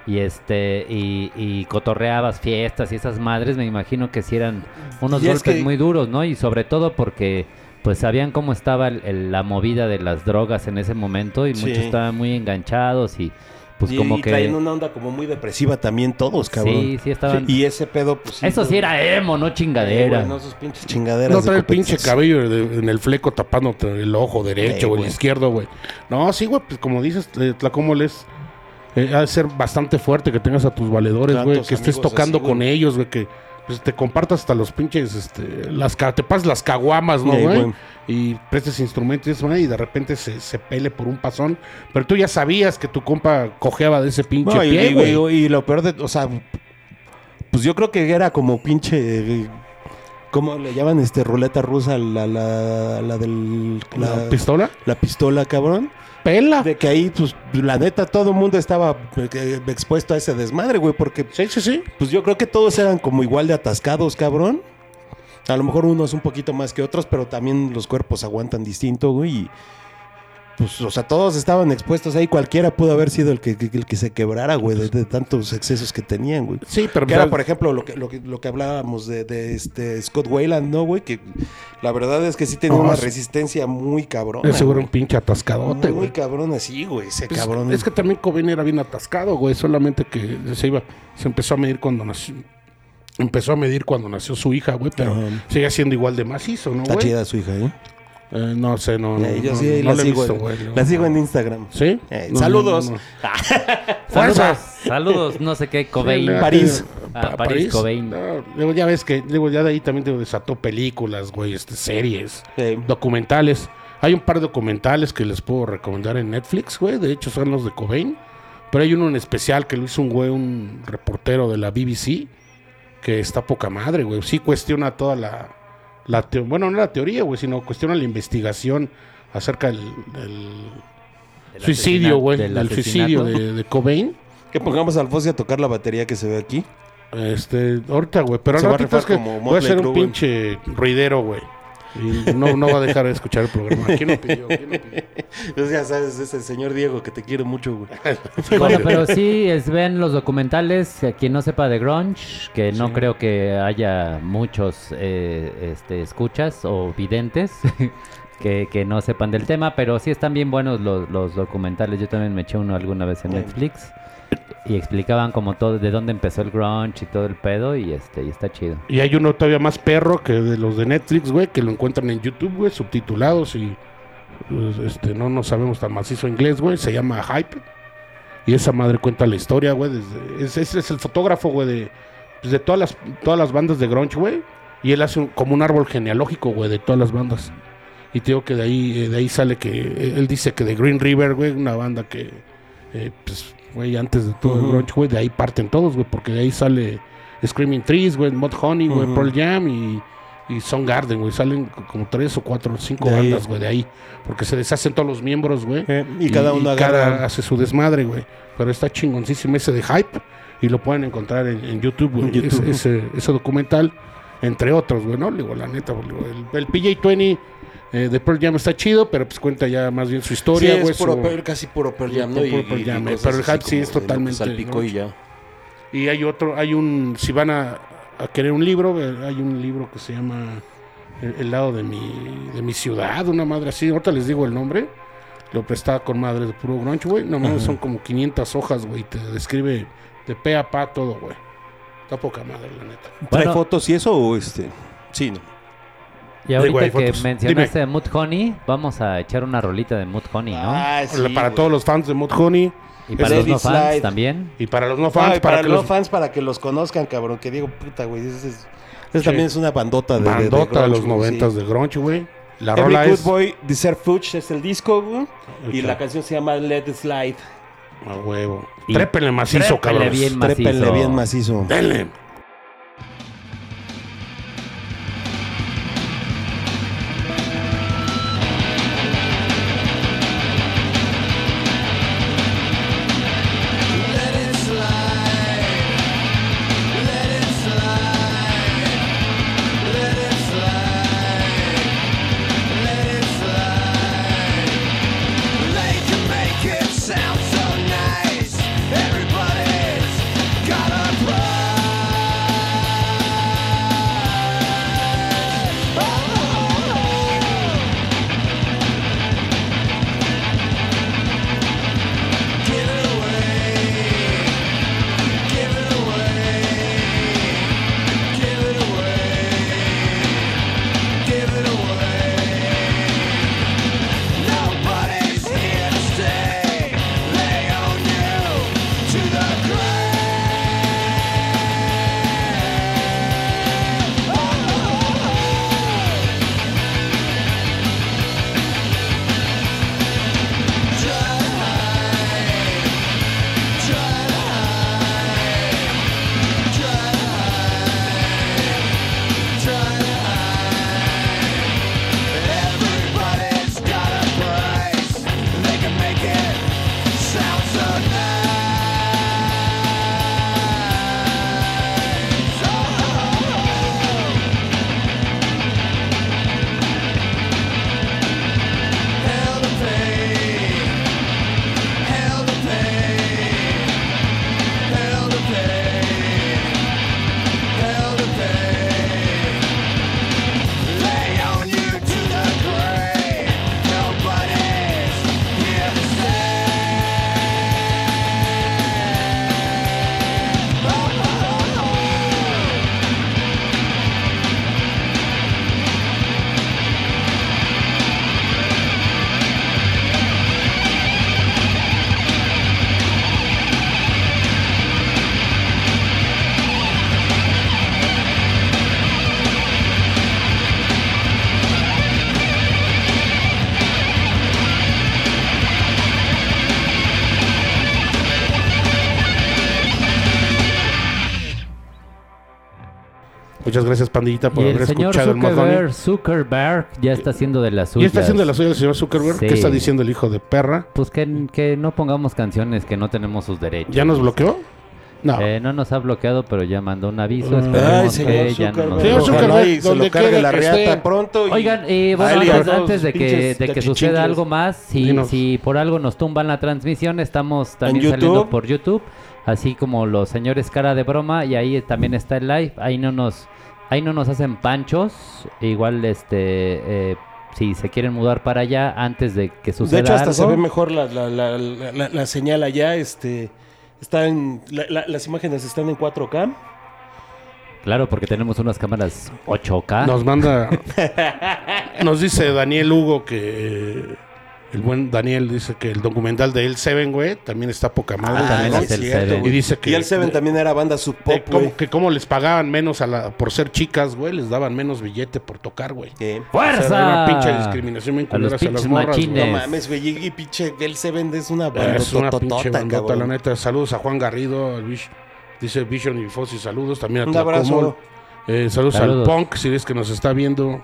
y este y, y cotorreabas fiestas y esas madres, me imagino que sí eran unos Y es golpes que- muy duros, ¿no? Y sobre todo porque pues sabían cómo estaba el- el- la movida de las drogas en ese momento y Sí. muchos estaban muy enganchados y pues y, como y que traían una onda como muy depresiva también todos, cabrón. sí, sí estaban Y ese pedo, pues Eso sí era emo, no Eh, chingadera. güey, no, sus pinches chingaderas. No trae el pinche cabello de- en el fleco tapándote el ojo derecho Eh, o el izquierdo, güey. No, sí, güey, pues como dices, eh, Tlacomoles, eh, ha de ser bastante fuerte que tengas a tus valedores, güey, que estés tocando así, con ellos, güey, que pues, te compartas hasta los pinches, este, las, te pases las caguamas, ¿no, Eh, güey? Y prestes instrumentos y eso, güey, y de repente se, se pele por un pasón, pero tú ya sabías que tu compa cojeaba de ese pinche No, pie, güey. y- y lo peor de, o sea, pues yo creo que era como pinche, eh, ¿cómo le llaman este ruleta rusa la la la del ¿La la, pistola? la pistola, cabrón? Pela. De que ahí, pues, la neta, todo el mundo estaba eh, expuesto a ese desmadre, güey, porque, Sí, sí, sí. pues yo creo que todos eran como igual de atascados, cabrón. A lo mejor unos un poquito más que otros, pero también los cuerpos aguantan distinto, güey. Y, pues, o sea, todos estaban expuestos ahí. Cualquiera pudo haber sido el que, el que se quebrara, güey, de, de tantos excesos que tenían, güey. Sí, pero Que pues, era, por ejemplo, lo que, lo que, lo que hablábamos de, de este Scott Wayland, ¿no, güey? Que la verdad es que sí tenía una es- resistencia muy cabrón. ese güey era un pinche atascadote, Muy güey. cabrón así, güey. Ese Pues, cabrón. Es que también Cobain era bien atascado, güey. Solamente que se iba, se empezó a medir cuando nació. Empezó a medir cuando nació su hija, güey, pero sigue siendo igual de macizo, ¿no, Está güey? chida su hija, ¿eh? Eh, no sé, no. no, Eh, yo no, sí no la, sigo, visto, en- güey. no. la sigo en Instagram. ¿Sí? Eh, No, saludos. no, no. Saludos, saludos, no sé qué, Cobain. Sí, la- París. Ah, Pa- París, Cobain. No, luego ya ves que, luego ya de ahí también te desató películas, güey, este, series, Eh, documentales. Hay un par de documentales que les puedo recomendar en Netflix, güey. De hecho, son los de Cobain. Pero hay uno en especial que lo hizo un güey, un reportero de la BBC, que está poca madre, güey. Sí cuestiona toda la, la teo- bueno, no la teoría, güey, sino cuestiona la investigación acerca del, suicidio, güey, del del suicidio de, de Cobain. que pongamos al Fossi a tocar la batería que se ve aquí. Este, ahorita, güey, pero Se al va a ratito es que voy a hacer un pinche ruidero, güey. Y no, no va a dejar de escuchar el programa. ¿Quién lo pidió? ¿Quién lo pidió? Pues ya sabes, es el señor Diego que te quiere mucho, güey. Bueno, pero sí, es, ven los documentales, a quien no sepa de grunge, que no creo que haya muchos eh, este, escuchas o videntes que, que no sepan del tema, pero sí están bien buenos los, los documentales. Yo también me eché uno alguna vez en. Netflix y explicaban como todo, de dónde empezó el grunge y todo el pedo y este y está chido. Y hay uno todavía más perro que de los de Netflix, güey, que lo encuentran en YouTube, güey, subtitulados y pues, este no no sabemos tan macizo inglés, güey. Se llama Hype. Y esa madre cuenta la historia, güey. Desde, es, el fotógrafo, güey, de, pues, de todas las todas las bandas de grunge, güey. Y él hace como un árbol genealógico, güey, de todas las bandas. Y te digo que de ahí, eh, de ahí sale que eh, él dice que de Green River, güey, una banda que, eh, pues, güey, antes de todo el grunge, güey, de ahí parten todos, güey, porque de ahí sale Screaming Trees, güey, Mod Honey, güey. Pearl Jam y, y Soundgarden, güey, salen como tres o cuatro o cinco De bandas, güey, de ahí, porque se deshacen todos los miembros, güey. Eh, y cada uno cada hace su desmadre, güey. Pero está chingoncísimo ese de Hype y lo pueden encontrar en, en YouTube, güey. YouTube. Ese, ese- ese documental, entre otros, güey, ¿no? Digo, la neta, el PJ20 eh, de Pearl Jam está chido, pero pues cuenta ya más bien su historia, es puro su- Pearl- casi puro Pearl Jam, ¿no? puro Pearl Jam, pero el hype sí es totalmente, salpicó ¿no? y ya. Y hay otro, hay un, si van a, a querer un libro, eh, hay un libro que se llama El, el lado de mi, de mi ciudad, una madre así, ahorita les digo el nombre, lo prestaba con madre de puro grunge, güey, no mames, son como 500 hojas, güey, te describe de pe a pa todo, güey. Está poca madre, la neta. ¿Trae Bueno. fotos y eso o este? Sí, ¿no? Y ahorita que fotos. mencionaste de Mood Honey, vamos a echar una rolita de Mood Honey, ¿no? Ah, sí, para todos los fans de Mod Honey y para los no fans Slide. también. y para los no fans, Ay, para, para, que los los fans, para que los conozcan, cabrón. Que digo, puta, güey. Ese es, Sí. también es una bandota de. de- de bandota de los noventas sí. de grunge, güey. La Every rola Good es... Boy Deserve Fuch es el disco, güey. Y la canción se llama Let It Slide. A huevo. Y- Trépenle macizo, Trépele cabrón. bien Trépenle bien macizo. Denle. Pandillita, por Y haber el señor escuchado el. Zuckerberg, Zuckerberg ya está haciendo de las ¿Y suyas. está haciendo la suya el señor Zuckerberg? Sí. ¿Qué está diciendo el hijo de perra? Pues que, que no pongamos canciones que no tenemos sus derechos. ¿Ya nos bloqueó? No. Eh, no nos ha bloqueado, pero ya mandó un aviso. Esperemos señor que ya no Zuckerberg. nos Señor bloquee. Zuckerberg, donde lo cargue la riata pronto. y- Oigan, y a bueno, antes, antes de que, de que suceda algo más, si, Dinos. si por algo nos tumban la transmisión, estamos también saliendo por YouTube, así como los señores cara de broma, y ahí también está el live, ahí no nos, ahí no nos hacen panchos, igual este eh, si se quieren mudar para allá antes de que suceda De hecho, hasta se ve mejor la, la, la, la, señal allá. Este, está en, la- la- las imágenes están en 4K. Claro, porque tenemos unas cámaras 8K. Nos manda. nos dice Daniel Hugo que. El buen Daniel dice que el documental de El Seven, güey, también está poca madre. Ah, también ¿no? es el cierto, Seven. Y dice que. Y el Seven de- también era banda sub pop, cómo- güey. que cómo les pagaban menos a la, por ser chicas, güey, les daban menos billete por tocar, güey. ¡Fuerza! O sea, era una pinche discriminación bien A los hacia las morras. No mames, güey. Y, pinche el Seven es una banda Es una pinche bandota, la neta. Saludos a Juan Garrido, dice Vision y Fossi, saludos también a Un abrazo. Eh, saludos, Saludos. al Punk, si es que nos está viendo.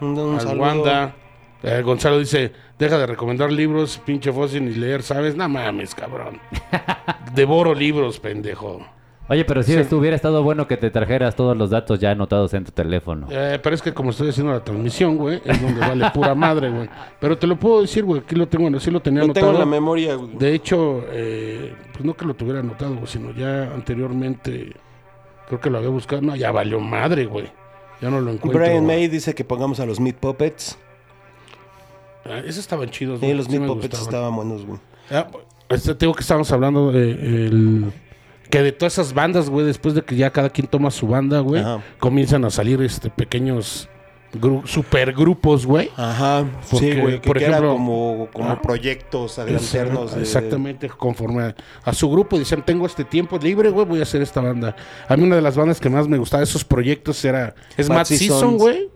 Un, un al saludo. Wanda. Eh, Gonzalo dice, deja de recomendar libros, pinche Fossi, ni leer, ¿sabes? No mames, cabrón. Devoro libros, pendejo. Oye, pero si Sí. esto hubiera estado bueno que te trajeras todos los datos ya anotados en tu teléfono. Eh, pero es que como estoy haciendo la transmisión, güey, es donde vale pura madre, güey. Pero te lo puedo decir, güey, aquí lo tengo, bueno, sí lo tenía Lo tengo anotado. en la memoria, güey. De hecho, eh, pues no que lo tuviera anotado, güey, sino ya anteriormente, creo que lo había buscado. No, ya valió madre, güey. Ya no lo encuentro. Brian. May dice que pongamos a los Meat Puppets. Ah, esos estaban chidos, Sí, güey, los sí Meat Puppets estaban buenos, güey. Ah, este, tengo que estábamos hablando de el- que de todas esas bandas, güey, después de que ya cada quien toma su banda, güey, Ajá. comienzan a salir este pequeños supergrupos, güey. Ajá, Porque, sí, güey. Que, por que ejemplo- como, como Ah. proyectos de- Exactamente, conforme a, a su grupo. Dicen, tengo este tiempo libre, güey, voy a hacer esta banda. A mí una de las bandas que más me gustaba de esos proyectos era... Es Matt Season, güey.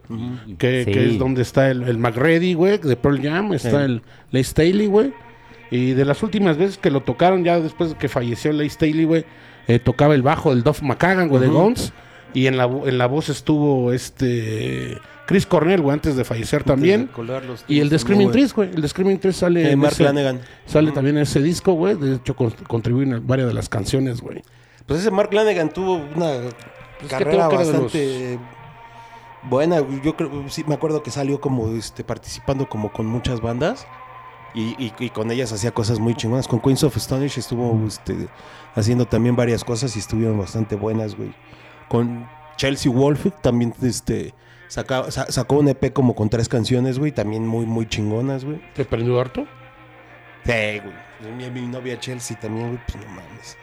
Que, Sí. que es donde está el, el McReady, güey, de Pearl Jam. Está Sí. el Lay Staley, güey. Y de las últimas veces que lo tocaron, ya después de que falleció Lay Staley, güey, eh, tocaba el bajo del Duff McKagan, güey, de Guns. Y en la, en la voz estuvo este... Chris Cornell, güey, antes de fallecer también. Y el de Screaming. Trees, güey. El de Screaming Trees sale... Eh, en Mark Lanegan. Sale también en ese disco, güey. De hecho, con- contribuyen a varias de las canciones, güey. Pues ese Mark Lanegan tuvo una que carrera que bastante buena. Yo creo, sí, me acuerdo que salió como este, participando como con muchas bandas. Y, y- y con ellas hacía cosas muy chingonas. Con Queens of Stonish estuvo este, haciendo también varias cosas y estuvieron bastante buenas, güey. Con Chelsea Wolf también este, saca- sa- sacó un EP como con tres canciones, güey. También muy, muy chingonas, güey. ¿Te prendió harto? Sí, güey. Mi, mi novia Chelsea también, güey. Pues no mames.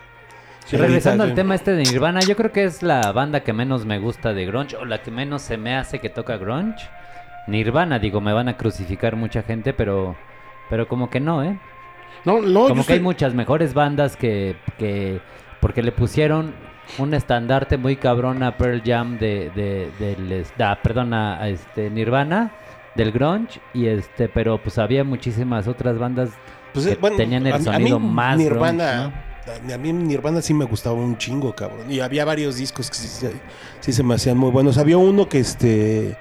Regresando al tema este de Nirvana, yo creo que es la banda que menos me gusta de grunge o la que menos se me hace que toca grunge. Nirvana, digo, me van a crucificar mucha gente, pero pero como que no, ¿eh? No, no, Como yo que hay muchas mejores bandas que, que porque le pusieron un estandarte muy cabrón a Pearl Jam de, de, del ah, perdón, a, este Nirvana del grunge y este, pero pues había muchísimas otras bandas Pues, que eh, bueno, tenían el a- a mí sonido más Nirvana, grunge, a mí Nirvana sí me gustaba un chingo, cabrón. Y había varios discos que sí, se- sí se me hacían muy buenos. Había uno que este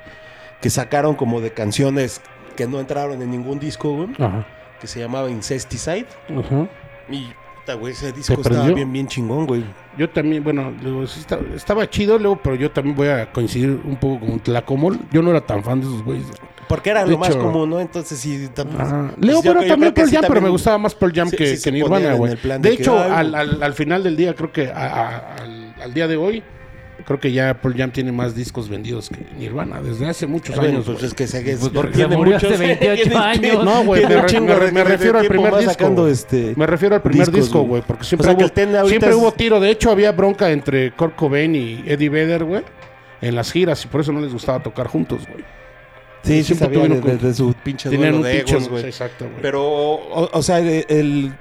que sacaron como de canciones que no entraron en ningún disco, güey, Ajá. que se llamaba Incesticide. Ajá. Y puta, güey, ese disco ¿Te estaba prendió? bien bien chingón, güey. Yo también, bueno, luego, sí está- estaba chido, luego, pero yo también voy a coincidir un poco con Tlacomol. Yo no era tan fan de esos güeyes. Porque era De lo más común, ¿no? Entonces sí también. Ajá. pues, Leo, yo- pero yo también Pearl sí Jam, pero me también- gustaba más Pearl Jam Sí, que, sí que Nirvana, güey. De, de que, hecho, ay, al, al, al final del día, creo que a- a- al, al día de hoy, creo que ya Pearl Jam tiene más discos vendidos que Nirvana desde hace muchos Bueno, años. pues güey. es que se, Pues porque tiene murió muchos- hace 28 tiene- años. No, güey, me re- re- refiero al primer disco, este, Me refiero al primer discos, disco, güey. porque O siempre, sea, hubo, Ten ahorita siempre es- hubo tiro. De hecho, había bronca entre Kurt Cobain y Eddie Vedder, güey, en las giras, y por eso no les gustaba tocar juntos, güey. Sí, sí Siempre sabía tuvieron de, de- su pinche Tenían duelo un de egos, güey. Exacto, güey. Pero, o, o sea, el,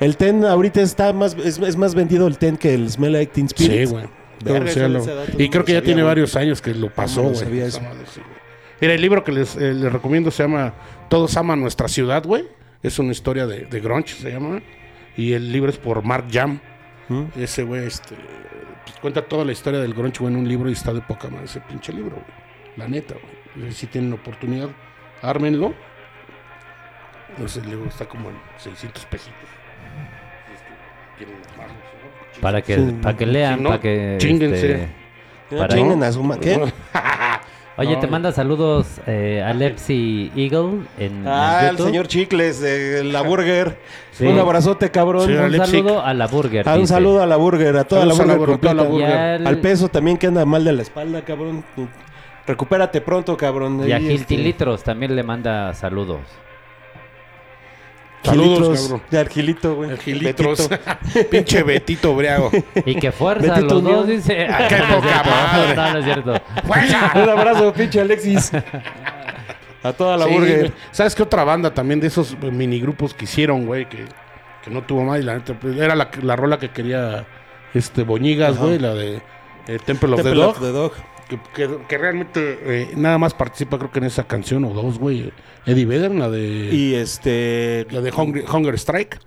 el Ten ahorita está más, es, es más vendido el Ten que el Smell Like Teen Spirit. Sí, güey. Verga, lo- y creo que ya sabía, tiene güey. varios años que lo pasó, güey. sabía eso. Mira, el libro que les, eh, les recomiendo se llama Todos aman nuestra ciudad, güey. Es una historia de, de grunge, se llama. Y el libro es por Mark Jam. ¿Mm? Ese güey, este, pues, cuenta toda la historia del grunge, güey, en un libro y está de poca madre ese pinche libro, güey. La neta, güey. Si tienen oportunidad, ármenlo. Entonces, el libro está como en 600 pesitos. Si es que quieren. Para que, Sí, para que lean, si no, para que... chínguense. este, No Para- chinguen a su ¿Qué? Oye, No, te manda saludos eh, Alexi Eagle en, en Ah, el señor Chicles de la Burger. Sí. Un abrazote, cabrón. Sí, Un saludo a la Burger. Ah, un dice. saludo a la Burger, a toda la a la Burger toda la completa. Burger. Al peso también que anda mal de la espalda, cabrón. Recupérate pronto, cabrón. Y a Ahí, Gil este, también le manda saludos. Saludos, Gilitros, cabrón. De Argilito, güey. El Gilitros. Betito. Pinche Betito Briago. Y que fuerza Betito los dos, dice. Ah, Qué no, poca madre. No, no es cierto. Un abrazo, pinche Alexis. A toda la Sí, Burger. güey. ¿Sabes qué otra banda también de esos minigrupos que hicieron, güey? Que, que no tuvo más y la neta, pues, era la, la rola que quería este Boñigas, Ajá. güey, la de eh, Temple of the Temple Dog. of the Dog. Que, que- que realmente eh, nada más participa, creo que en esa canción o dos, güey. Eddie Vedder, la de, Y este. la de Hunger, Hunger Strike.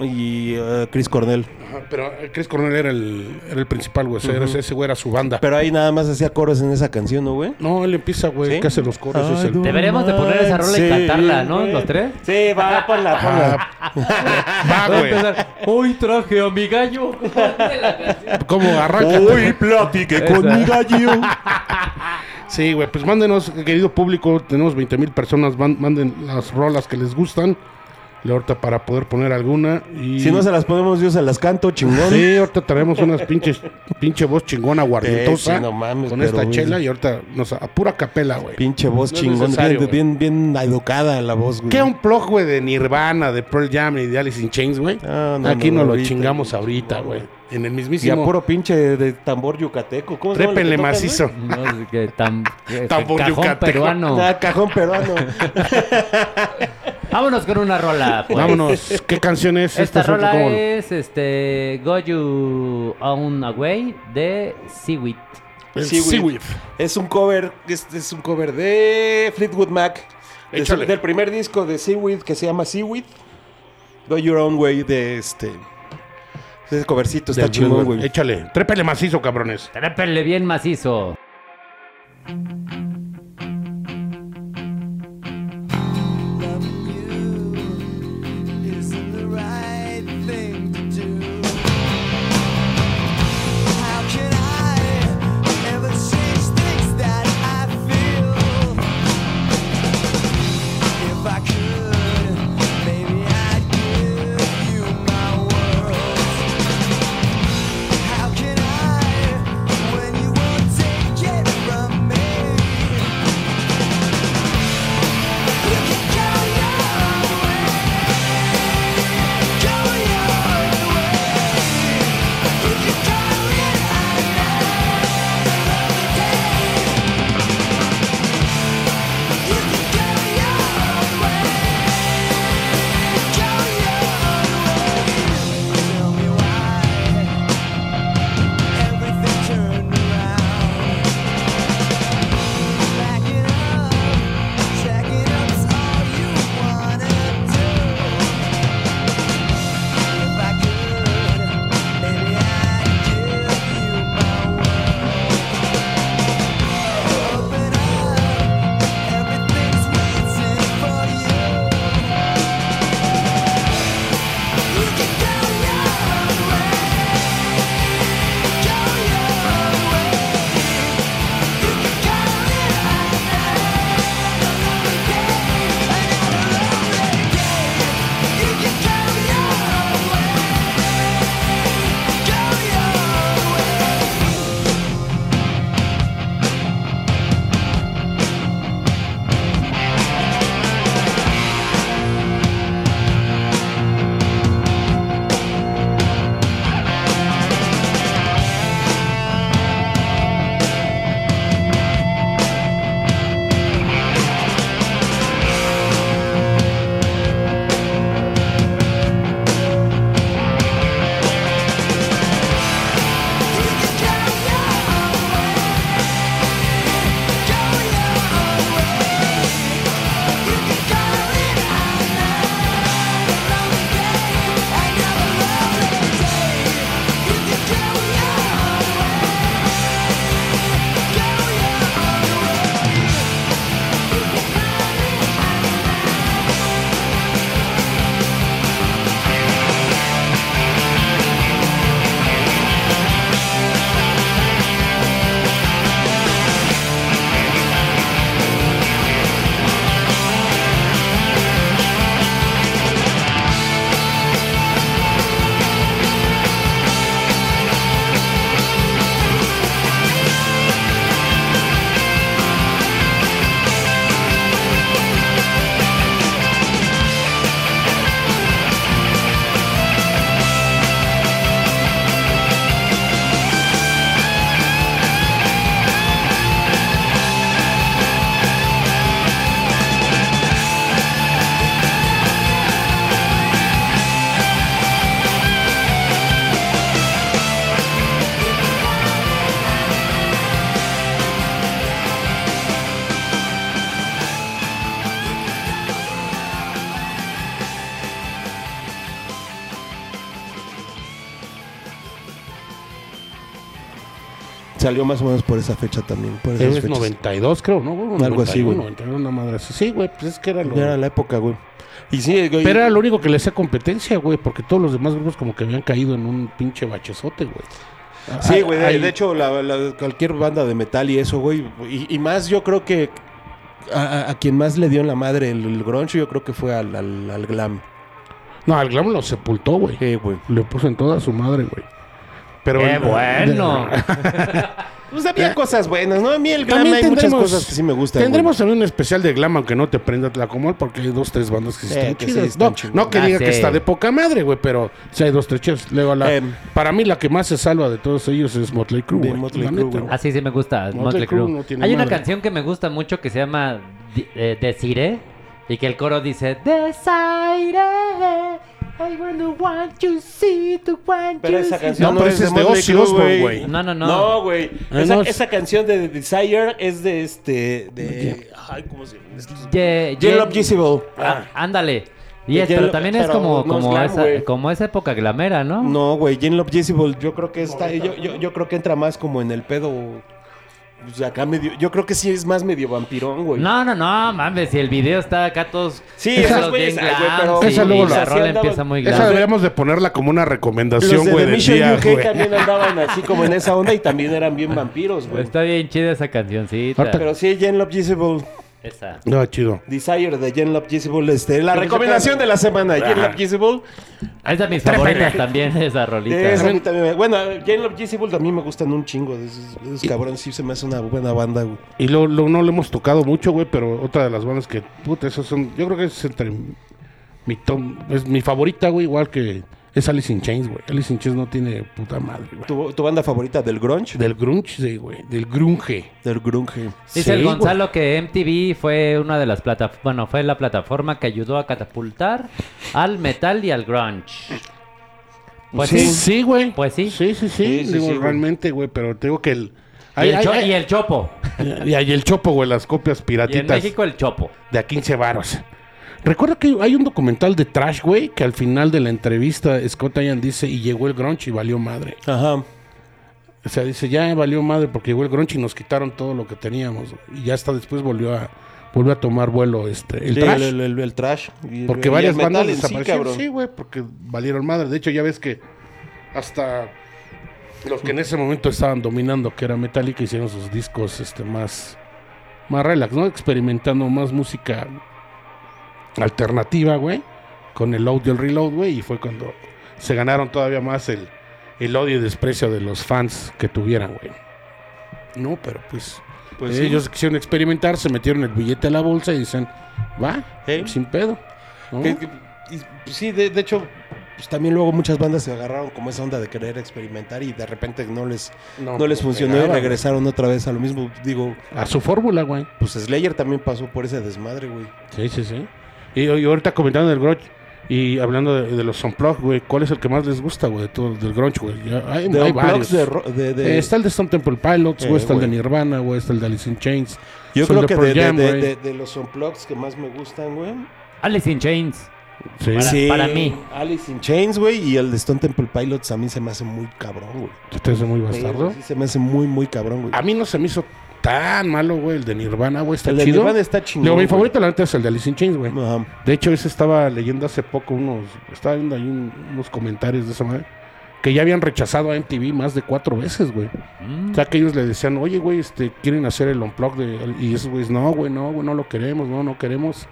Y eh, Chris Cornell. Ajá, pero eh, Chris Cornell era el, era el principal, güey. era- ese güey era su banda. Pero ahí nada más hacía coros en esa canción, ¿no, güey? no, él empieza, güey, ¿Sí? que hace los coros. Ay, es el- no. Deberíamos de poner esa rola y Sí, cantarla, ¿no? güey. Los tres. Sí, va, ponla, ponla. Va, güey. Hoy traje a mi gallo. ¿Cómo arranca? Hoy platiqué con mi gallo. Sí, güey, pues mándenos, querido público, tenemos 20 mil personas, man- manden las rolas que les gustan, y ahorita para poder poner alguna. Y... Si no se las ponemos, yo se las canto, chingón. Sí, ahorita tenemos unas pinches, pinche voz chingona, guardientosa, Sí, no mames, con esta chela, y ahorita nos a pura capela, güey. Pinche voz No es chingón. Bien, güey. bien, bien educada la voz, güey. ¿Qué un plug, güey, de Nirvana, de Pearl Jam y de Alice in Chains, güey? Ah, no, Aquí no, nos lo ahorita, chingamos ahorita, güey. En el Y a mismísimo... puro pinche de tambor yucateco. ¿Cómo se llama? lo que Trépenle tocas, macizo. No sé qué tan. que- Tambor cajón yucateco. peruano. Ah, cajón peruano. Vámonos con una rola. pues. Vámonos. ¿Qué canción es? Esta son- rola ¿cómo? es este Go You On Away de Seaweed. Seaweed. Es un cover, es, es un cover de Fleetwood Mac. de del primer disco de Seaweed que se llama Seaweed. Go Your Own Way de este. Ese covercito está chingón, güey. Échale. Trépele macizo, cabrones. Trépele bien macizo. Salió más o menos por esa fecha también. Por esas Es fechas. 92, creo, ¿no? güey? Algo así, güey. 91, una madre así. Sí, güey, pues es que era lo... Era la época, güey. Y sí, güey. Pero era lo único que le hacía competencia, güey, porque todos los demás grupos como que habían caído en un pinche bachezote, güey. Sí, Ah, güey. De, hecho, la, la- cualquier banda de metal y eso, güey. Y, y más, yo creo que a, a- a quien más le dio en la madre el, el grunge, yo creo que fue al, al, al glam. No, al Glam lo sepultó, güey. Sí, güey. Le puso en toda su madre, güey. Pero ¡Qué bueno! Pues había cosas buenas, ¿no? A mí el glam hay muchas cosas que sí me gustan. Tendremos también un especial de Glam, aunque no te prenda la comol, porque hay dos, tres bandas que sí están que sí chidas. están no, que Ah, diga que está de poca madre, güey, pero sí hay dos, tres chidas. Luego, la- Em. para mí, la que más se salva de todos ellos es Motley Crue, De güey. Motley Crue. Así sí me gusta, Motley Motley Crue no Hay una canción que me gusta mucho que se llama eh, Desire y que el coro dice Desire. I wanna want you see to want Pero you esa see". canción No, pero ese es de Ozzy Osbourne, güey. No, no, no. No, güey. Ah, Esa, no, es- esa canción de Desire es de este. De. Ay, ¿cómo se llama? Ye- Jen Ye- Love Visible. Ah, ándale. Y es, pero también es pero como, no es como, glam, esa, como esa época glamera, ¿no? No, güey, Jen Love Visible, yo creo que está, yo, yo, yo creo que entra más como en el pedo, pues acá medio, yo creo que sí es más medio vampirón, güey. No, no, no, mames, si el video está acá todos... Sí, esos güeyes, güey, pero- sí, Esa luego la- la rola empieza muy Esa glam. deberíamos de ponerla como una Los recomendación, de güey, del Mission día, UK güey. también andaban así como en esa onda y también eran bien vampiros, güey. Está bien chida esa cancioncita. Pero sí, Jen Love Esa. No, chido. Desire de Jen Love Visible, este, la recomendación de la semana, Jen. Love Visible. Es de mis favoritas también, esa rolita. Esa a mí también me- bueno, Jen Love Visible también me gustan un chingo, de esos, de esos cabrones sí se me hace una buena banda, güey. Y lo, lo- no lo hemos tocado mucho, güey, pero otra de las bandas que, puta, esos son, yo creo que es entre mi tom, es mi favorita, güey, igual que es Alice in Chains, güey. Alice in Chains no tiene puta madre, güey. ¿Tu, tu banda favorita del grunge? Del grunge, sí, güey, del grunge. Del grunge. Dice Sí, el. Gonzalo que MTV fue una de las plataformas, bueno, fue la plataforma que ayudó a catapultar al metal y al grunge. Pues sí, sí. sí, güey. Pues sí. Sí, sí, sí, Sí, sí, digo, realmente, güey, pero te digo que el... Y, el y chopo. y hay el chopo, güey, las copias Y en piratitas México el chopo. de a 15 varos. Recuerda que hay un documental de Trash, güey, que al final de la entrevista Scott Ian dice, y llegó el grunge y valió madre. Ajá. O sea, dice, ya valió madre porque llegó el grunge y nos quitaron todo lo que teníamos. Y ya hasta después volvió a volvió a tomar vuelo este el Sí, trash. El, el- el trash. Y porque varias bandas sí, desaparecieron. Sí, güey, porque valieron madre. De hecho, ya ves que hasta los que en ese momento estaban dominando, que era Metallica, hicieron sus discos este más, más relax, ¿no? Experimentando más música alternativa, güey. Con el load y el reload, güey. Y fue cuando se ganaron todavía más el, el odio y desprecio de los fans que tuvieran, güey. No, pero pues, Pues ellos quisieron experimentar, se metieron el billete a la bolsa y dicen, va, ¿Eh? sin pedo. ¿no? Que- que- y, pues, sí, de, de hecho, pues también luego muchas bandas se agarraron como esa onda de querer experimentar y de repente no les, no, les pues, funcionó pegaba, y regresaron otra vez a lo mismo. Digo. A su fórmula, güey. pues Slayer también pasó por ese desmadre, güey. Sí, sí, sí. Y, y ahorita comentando del grunge y hablando de, de los unplugged, güey, ¿cuál es el que más les gusta, güey, de todo, del grunge, güey? Hay, De hay Unplugged varios. de, ro- de- de- Eh, está el de Stone Temple Pilots, Eh, güey, está el de. Nirvana, güey, está el de Alice in Chains. Yo creo que Pearl de, de- Jam, de- güey. de- de los unplugs que más me gustan, güey. Alice in Chains. Sí. Para- para mí. Alice in Chains, güey, y el de Stone Temple Pilots a mí se me hace muy cabrón, güey. Te hace muy bastardo. Sí, se me hace muy, muy cabrón, güey. A mí no se me hizo tan malo, güey, el de Nirvana, güey, está el de chido. Nirvana está chingón. Luego, mi favorito, la neta, es el de Alice in Chains, güey. Ajá. De hecho, ese estaba leyendo hace poco unos, estaba viendo ahí un- unos comentarios de esa madre, que ya habían rechazado a MTV más de cuatro veces, güey. Mm. O sea, que ellos le decían, oye, güey, este, quieren hacer el unplug de... Y esos güeyes, no, güey, no, güey, no lo queremos, no, no queremos.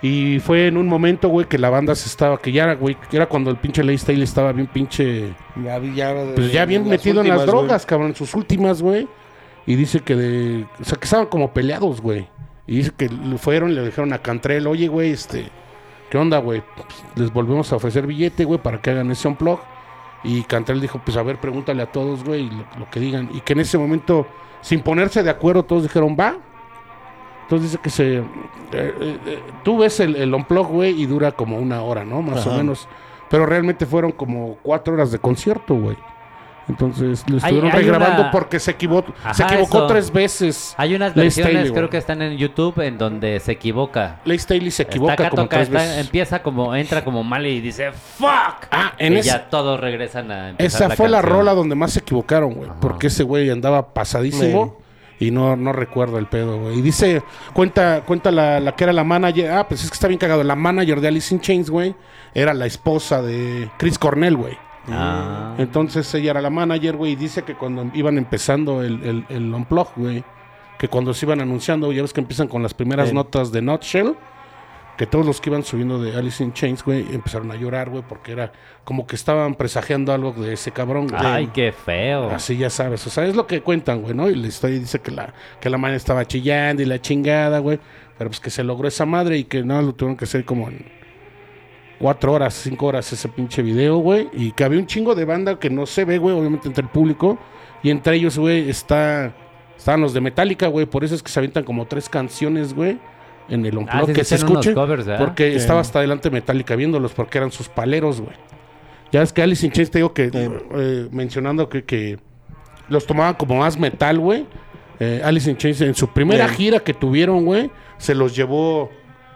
Y fue en un momento, güey, que la banda se estaba, que ya era, güey, que era cuando el pinche Lay Style estaba bien pinche... Ya, ya, Pues ya bien metido en las drogas, cabrón, en sus últimas, güey. Y dice que de... O sea, que estaban como peleados, güey. Y dice que fueron y le dijeron a Cantrell, oye, güey, este... ¿Qué onda, güey? Pues, les volvemos a ofrecer billete, güey, para que hagan ese unplug. Y Cantrell dijo, pues a ver, pregúntale a todos, güey, lo, lo que digan. Y que en ese momento, sin ponerse de acuerdo, todos dijeron, va. Entonces dice que se... eh, eh, eh, tú ves el, el unplug, güey, y dura como una hora, ¿no? Más o menos. Pero realmente fueron como cuatro horas de concierto, güey. Entonces lo estuvieron hay regrabando una- porque se equivocó, se equivocó eso. tres veces. Hay unas Lace versiones, Staley, creo que están en YouTube, en donde se equivoca. Lace Staley se equivoca Está como toca, tres está- veces. empieza como, entra como mal y dice ¡Fuck! Ah, en y ya todos regresan a empezar Esa fue la rola donde más se equivocaron, güey. Porque ese güey andaba pasadísimo y no, no recuerdo el pedo, güey. Y dice, cuenta, cuenta la, la que era la manager. Ah, pues es que está bien cagado. La manager de Alice in Chains, güey, era la esposa de Chris Cornell, güey. Ah. Entonces ella era la manager, güey, y dice que cuando iban empezando el, el, el güey, que cuando se iban anunciando, ya ves que empiezan con las primeras Sí. notas de Nutshell, que todos los que iban subiendo de Alice in Chains, güey, empezaron a llorar, güey, porque era como que estaban presagiando algo de ese cabrón, güey. Ay, qué feo. Así ya sabes, o sea, es lo que cuentan, güey, ¿no? Y la historia dice que la, que la madre estaba chillando y la chingada, güey. Pero pues que se logró esa madre y que no lo tuvieron que hacer como en cuatro horas, cinco horas ese pinche video, güey. Y que había un chingo de banda que no se ve, güey, obviamente entre el público. Y entre ellos, güey, está, estaban los de Metallica, güey. Por eso es que se avientan como tres canciones, güey. En el Ah, unplug sí, que se escuche. covers, ¿verdad? porque Sí. estaba hasta adelante Metallica viéndolos porque eran sus paleros, güey. Ya es que Alice in Chains te digo que, eh, mencionando que, que los tomaban como más metal, güey. Eh, Alice in Chains en su primera Bien. gira que tuvieron, güey, se los llevó.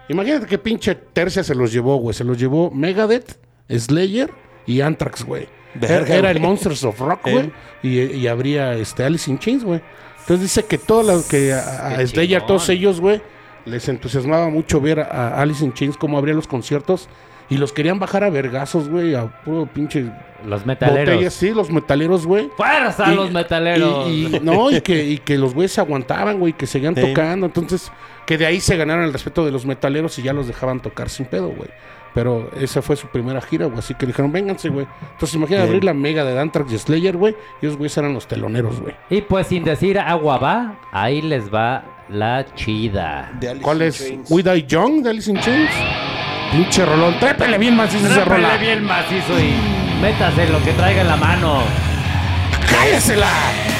Imagínate qué pinche tercia se los llevó, güey. Se los llevó Megadeth, Slayer y Anthrax, güey. Era, Verga, era el. Monsters of Rock, güey. Y, y habría este, Alice in Chains, güey. Entonces dice que todo lo que a, Slayer, todos ellos, güey, les entusiasmaba mucho ver a Alice in Chains cómo abría los conciertos. Y los querían bajar a vergazos, güey, a puro pinche Los metaleros. botellas. Sí, los metaleros, güey. ¡Fuerza Y- los metaleros! Y, y- no, y que, y que los güeyes se aguantaban, güey, que seguían Sí. tocando. Entonces, que de ahí se ganaron el respeto de los metaleros y ya los dejaban tocar sin pedo, güey. Pero esa fue su primera gira, güey. Así que dijeron, vénganse, güey. Entonces, imagina Bien. abrir la mega de Anthrax y Slayer, güey. Y esos güeyes eran los teloneros, güey. Y pues sin decir agua va, ahí les va la chida. De Alice ¿Cuál in es? Chains. We Die Young de Alice in Chains. Pinche rolón. Trépele bien macizo esa Trépele rola. bien macizo y métase lo que traiga en la mano. ¡Cállesela!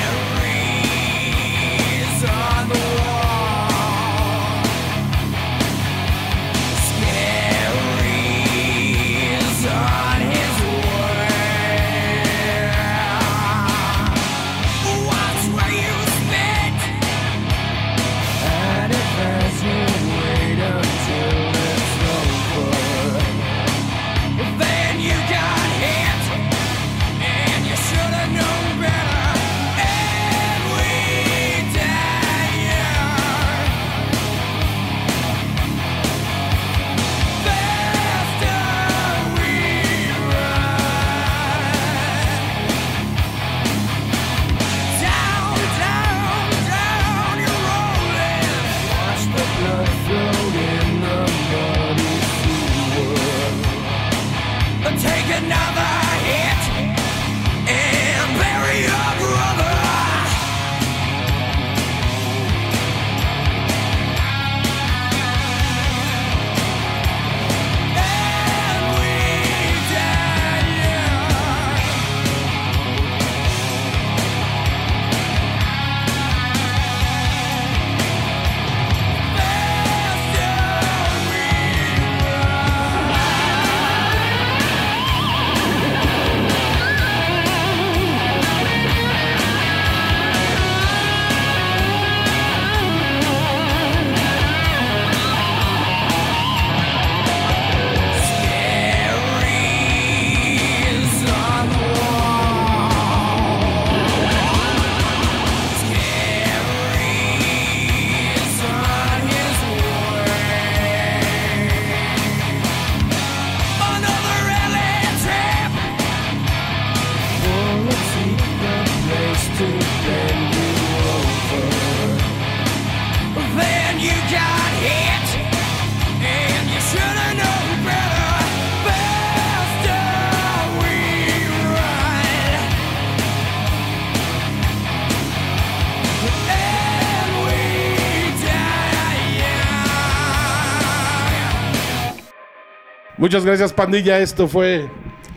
Muchas gracias, pandilla. Esto fue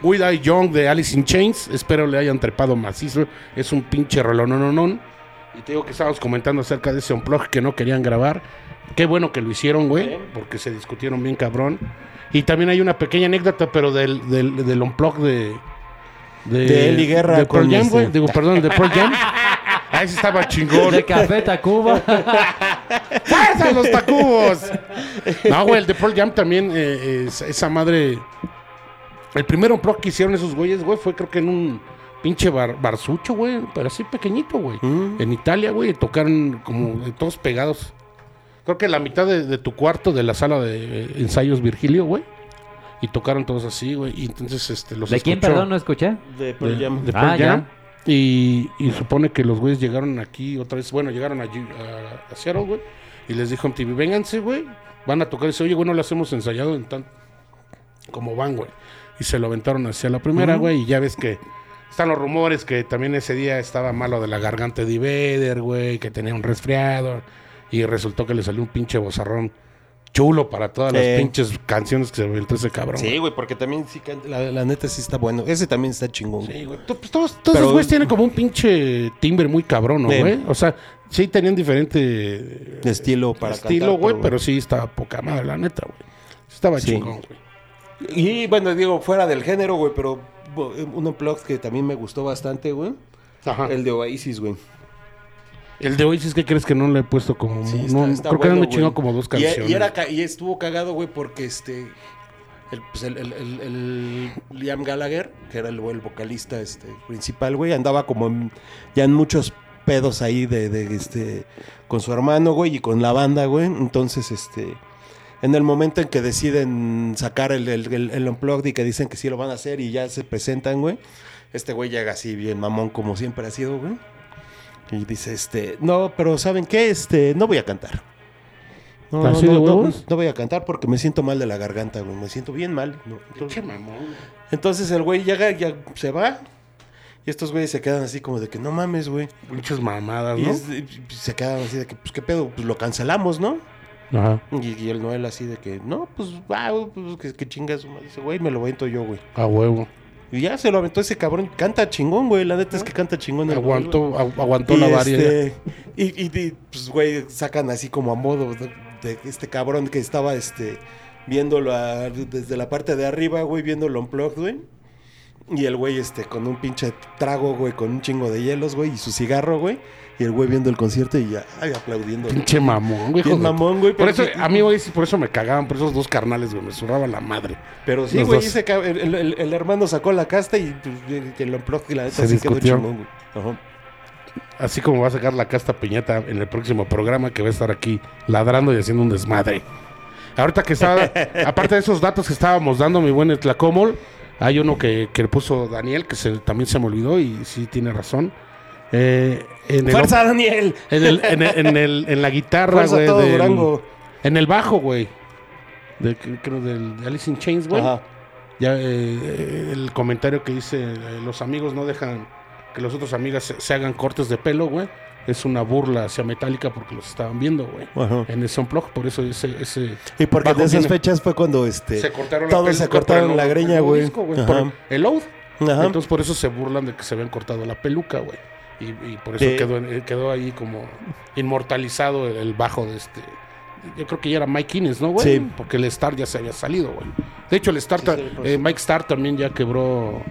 We Die Young de Alice in Chains. Espero le hayan trepado macizo. Es un pinche rolón, no, no, no. Y te digo que estábamos comentando acerca de ese unplug que no querían grabar. Qué bueno que lo hicieron, güey, porque se discutieron bien cabrón. Y también hay una pequeña anécdota, pero del, del, del unplug de, De Eli Guerra De Pearl con Jam, güey. Digo, perdón, de Pearl Jam. Ahí sí estaba chingón. De Café Tacuba. ¡Fuerza los tacubos! No, güey, el de Pearl Jam también, eh, es- esa madre. El primer unplug que hicieron esos güeyes, güey, fue creo que en un pinche bar, barsucho, güey, pero así pequeñito, güey. Mm. En Italia, güey, tocaron como de todos pegados. Creo que la mitad de, de tu cuarto de la sala de eh, ensayos Virgilio, güey. Y tocaron todos así, güey. Y entonces, este, los ¿De quién, perdón, no escuché? De Pearl de, Jam. de Pearl Ah, ya. Jam. Y, y supone que los güeyes llegaron aquí otra vez. Bueno, llegaron allí a, a Seattle, güey. Y les dijo MTV, vénganse, güey. Van a tocar. Y dice, oye, güey, no lo hacemos ensayado en tan... como van, güey. Y se lo aventaron hacia la primera, güey. Y ya ves que están los rumores que también ese día estaba malo de la garganta de Vader, güey. Que tenía un resfriado. Y resultó que le salió un pinche bozarrón chulo para todas Sí. las pinches canciones que se aventó ese cabrón. Sí, güey, porque también sí la, la neta sí está bueno. Ese también está chingón. güey. Sí, güey. Pues todos, todos Pero- esos güeyes tienen como un pinche timbre muy cabrón, ¿no, güey? O sea, sí tenían diferente eh, De estilo para estilo, cantar, güey, pero- pero sí estaba poca madre, la neta, güey. Estaba Sí. chingón, güey. Y bueno, digo, fuera del género, güey, pero bo- un unplug que también me gustó bastante, güey. El de Oasis, güey. De hoy, si es que crees que no le he puesto como. Sí, no, está- creo que bueno, no me chingó güey. como dos Y- canciones. Y, era ca- y estuvo cagado, güey, porque este. El, pues el, el- el- el Liam Gallagher, que era el, el vocalista este, principal, güey, andaba como en- ya en muchos pedos ahí de, de, este con su hermano, güey, y con la banda, güey. Entonces, este. En el momento en que deciden sacar el, el, el, el Unplugged y que dicen que sí lo van a hacer y ya se presentan, güey. Este güey llega así bien mamón como siempre ha sido, güey. Y dice, este, no, pero ¿saben qué? Este, no voy a cantar. No, no, ¿Así no, no, voy a cantar porque me siento mal de la garganta, güey. Me siento bien mal. Entonces, mamón. entonces el güey llega, ya se va. Y estos güeyes se quedan así como de que no mames, güey. Pinches mamadas, Y ¿no? es- y se quedan así de que, pues qué pedo, pues lo cancelamos, ¿no? Ajá. Y, y el Noel así de que, no, pues va, güey, pues que, que chingas. Dice, güey, me lo avento yo, güey. A huevo. Y ya se lo aventó ese cabrón. Canta chingón, güey. La neta es que canta chingón. el güey. Aguantó, agu- aguantó Y, la varia. este, y, y- y, pues, güey, sacan así como a modo de, de este cabrón que estaba, este, viéndolo a- desde la parte de arriba, güey, viéndolo unplugged, güey. Y el güey, este, con un pinche trago, güey, con un chingo de hielos, güey, y su cigarro, güey. Y el güey viendo el concierto y ya, ay, aplaudiendo. Pinche mamón, güey. De- mamón, güey. Por eso, a mí, güey, sí, por eso me cagaban, por esos dos carnales, güey, me zurraba la madre. Pero sí, los güey, el, el- el hermano sacó la casta y pues, que lo unplugged y la neta Se sí quedó chingón, güey. Ajá. Así como va a sacar la casta piñata en el próximo programa que va a estar aquí ladrando y haciendo un desmadre. Ahorita que estaba, aparte de esos datos que estábamos dando, mi buen Tlacomol, hay uno que, que puso Daniel, que se, también se me olvidó y sí tiene razón. Eh, en, el, ¡Fuerza, Daniel! en, el- en, el- en el- en la guitarra, ¡Fuerza güey. todo del- Durango! En el bajo, güey. De, creo del de Alice in Chains, güey. Ajá. Ya eh, el comentario que dice eh, los amigos no dejan que los otros amigas se, se hagan cortes de pelo, güey. Es una burla hacia Metallica porque los estaban viendo, güey. En ese unplug, por eso ese, ese Y porque de esas tiene- fechas fue cuando este se cortaron todos la se cortaron el la greña, el güey. el Oath. Ajá. Entonces por eso se burlan de que se habían cortado la peluca, güey. Y, y por eso Sí. quedó, en- quedó ahí como inmortalizado el, el bajo de este. Yo creo que ya era Mike Innes, ¿no, güey? Sí. Porque el Star ya se había salido, güey. De hecho, el Star, Sí, eh. Mike Star también ya quebró,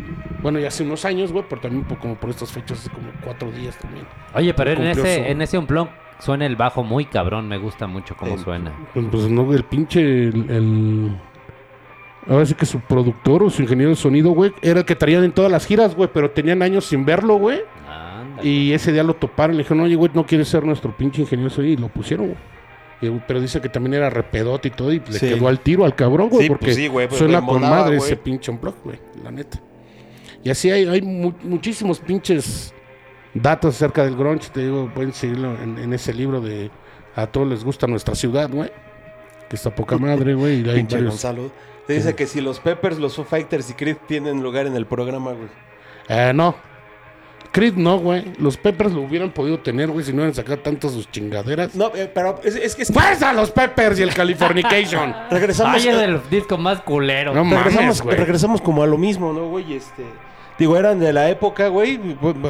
bueno, ya hace unos años, güey, pero también por- como por estas fechas, hace como cuatro días también. Oye, pero en ese, su- en ese unplug suena el bajo muy cabrón. Me gusta mucho cómo Eh, suena. Pues, pues, no, el pinche, el, el- Ahora sí que su productor o su ingeniero de sonido, güey, era el que traían en todas las giras, güey, pero tenían años sin verlo, güey. Y ese día lo toparon, le dijeron, oye, güey, no quieres ser nuestro pinche sonido", y lo pusieron, güey. Pero dice que también era repedote y todo, y le Sí. quedó al tiro al cabrón, güey, Sí, porque pues sí, güey, pues, suena con madre güey. ese pinche unplug, güey, la neta. Y así hay, hay mu- muchísimos pinches datos acerca del grunge, te digo, pueden seguirlo en, en ese libro de A todos les gusta nuestra ciudad, güey. Que está poca madre, güey. y hay Pinche varios- Gonzalo. Te dice que si los Peppers, los Foo Fighters y Creed tienen lugar en el programa, güey. Eh, no. Creed no, güey. Los Peppers lo hubieran podido tener, güey, si no hubieran sacado tantas sus chingaderas. No, eh, pero es, es que es- ¡Fuerza los Peppers y el Californication! regresamos, Ay, es el disco más culero. No regresamos, como a lo mismo, ¿no, güey? Este, digo, eran de la época, güey.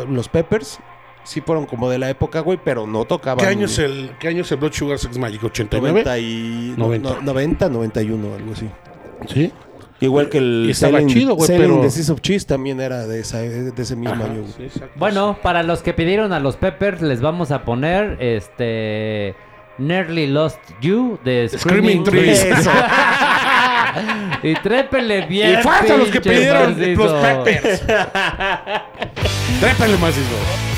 Los Peppers sí fueron como de la época, güey, pero no tocaban. ¿Qué año es el, qué año es el Blood Sugar Sex Magic? ¿89? 90 y... 90. no, 90, 91, algo así. Sí. Igual que el Y estaba Selling- chido, güey, Selling pero- the Seas of Cheese también era de, esa, de ese mismo Ajá, año. sí. Bueno, para los que pidieron a los Peppers, les vamos a poner este. Nearly Lost You de Screaming Screaming, Trees. Y trépele bien. Y falta los que pidieron macizo. los Peppers. Trépele macizo.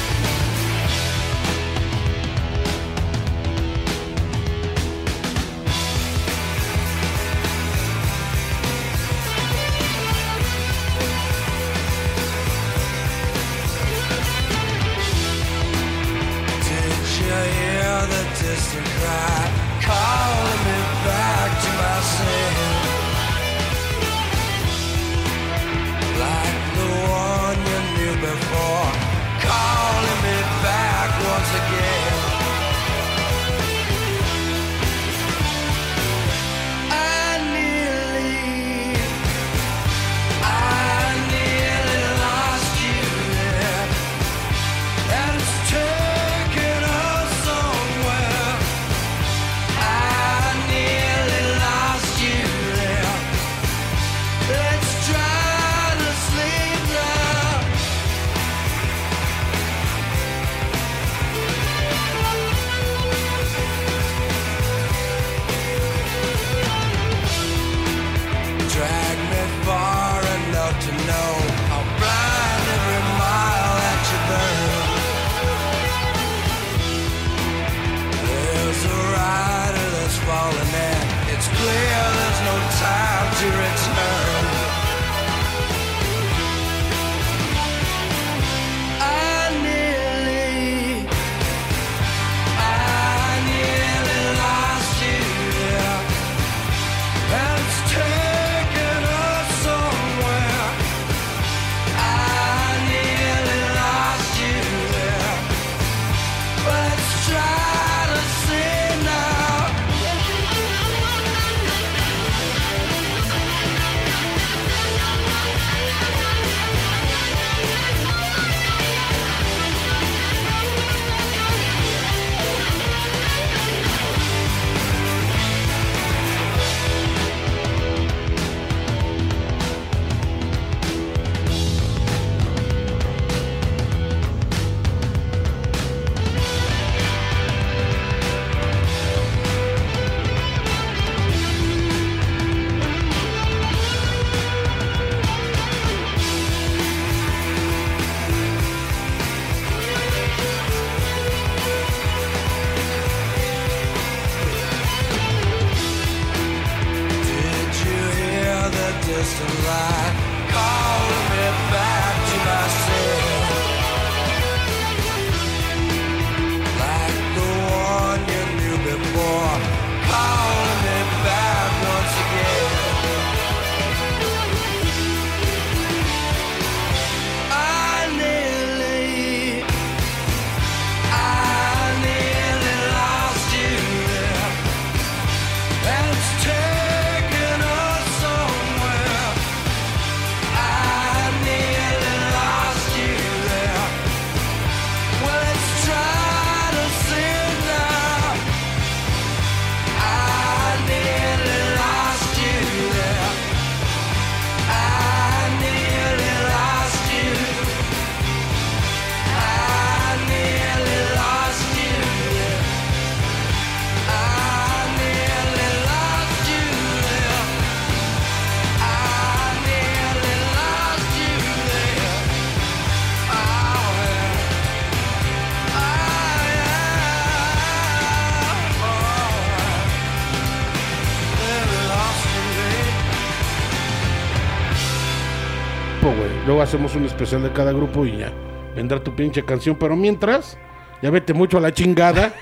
Hacemos un especial de cada grupo y ya. Vendrá tu pinche canción. Pero mientras, ya vete mucho a la chingada.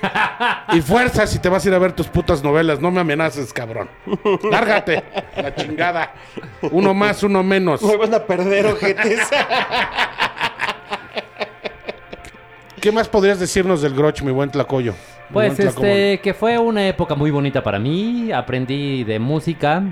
y fuerza si te vas a ir a ver tus putas novelas. No me amenaces, cabrón. Lárgate. a La chingada. Uno más, uno menos. Me van a perder, ojetes. ¿Qué más podrías decirnos del Groch, mi buen Tlacoyo? Mi Pues buen este, que fue una época muy bonita para mí. Aprendí de música.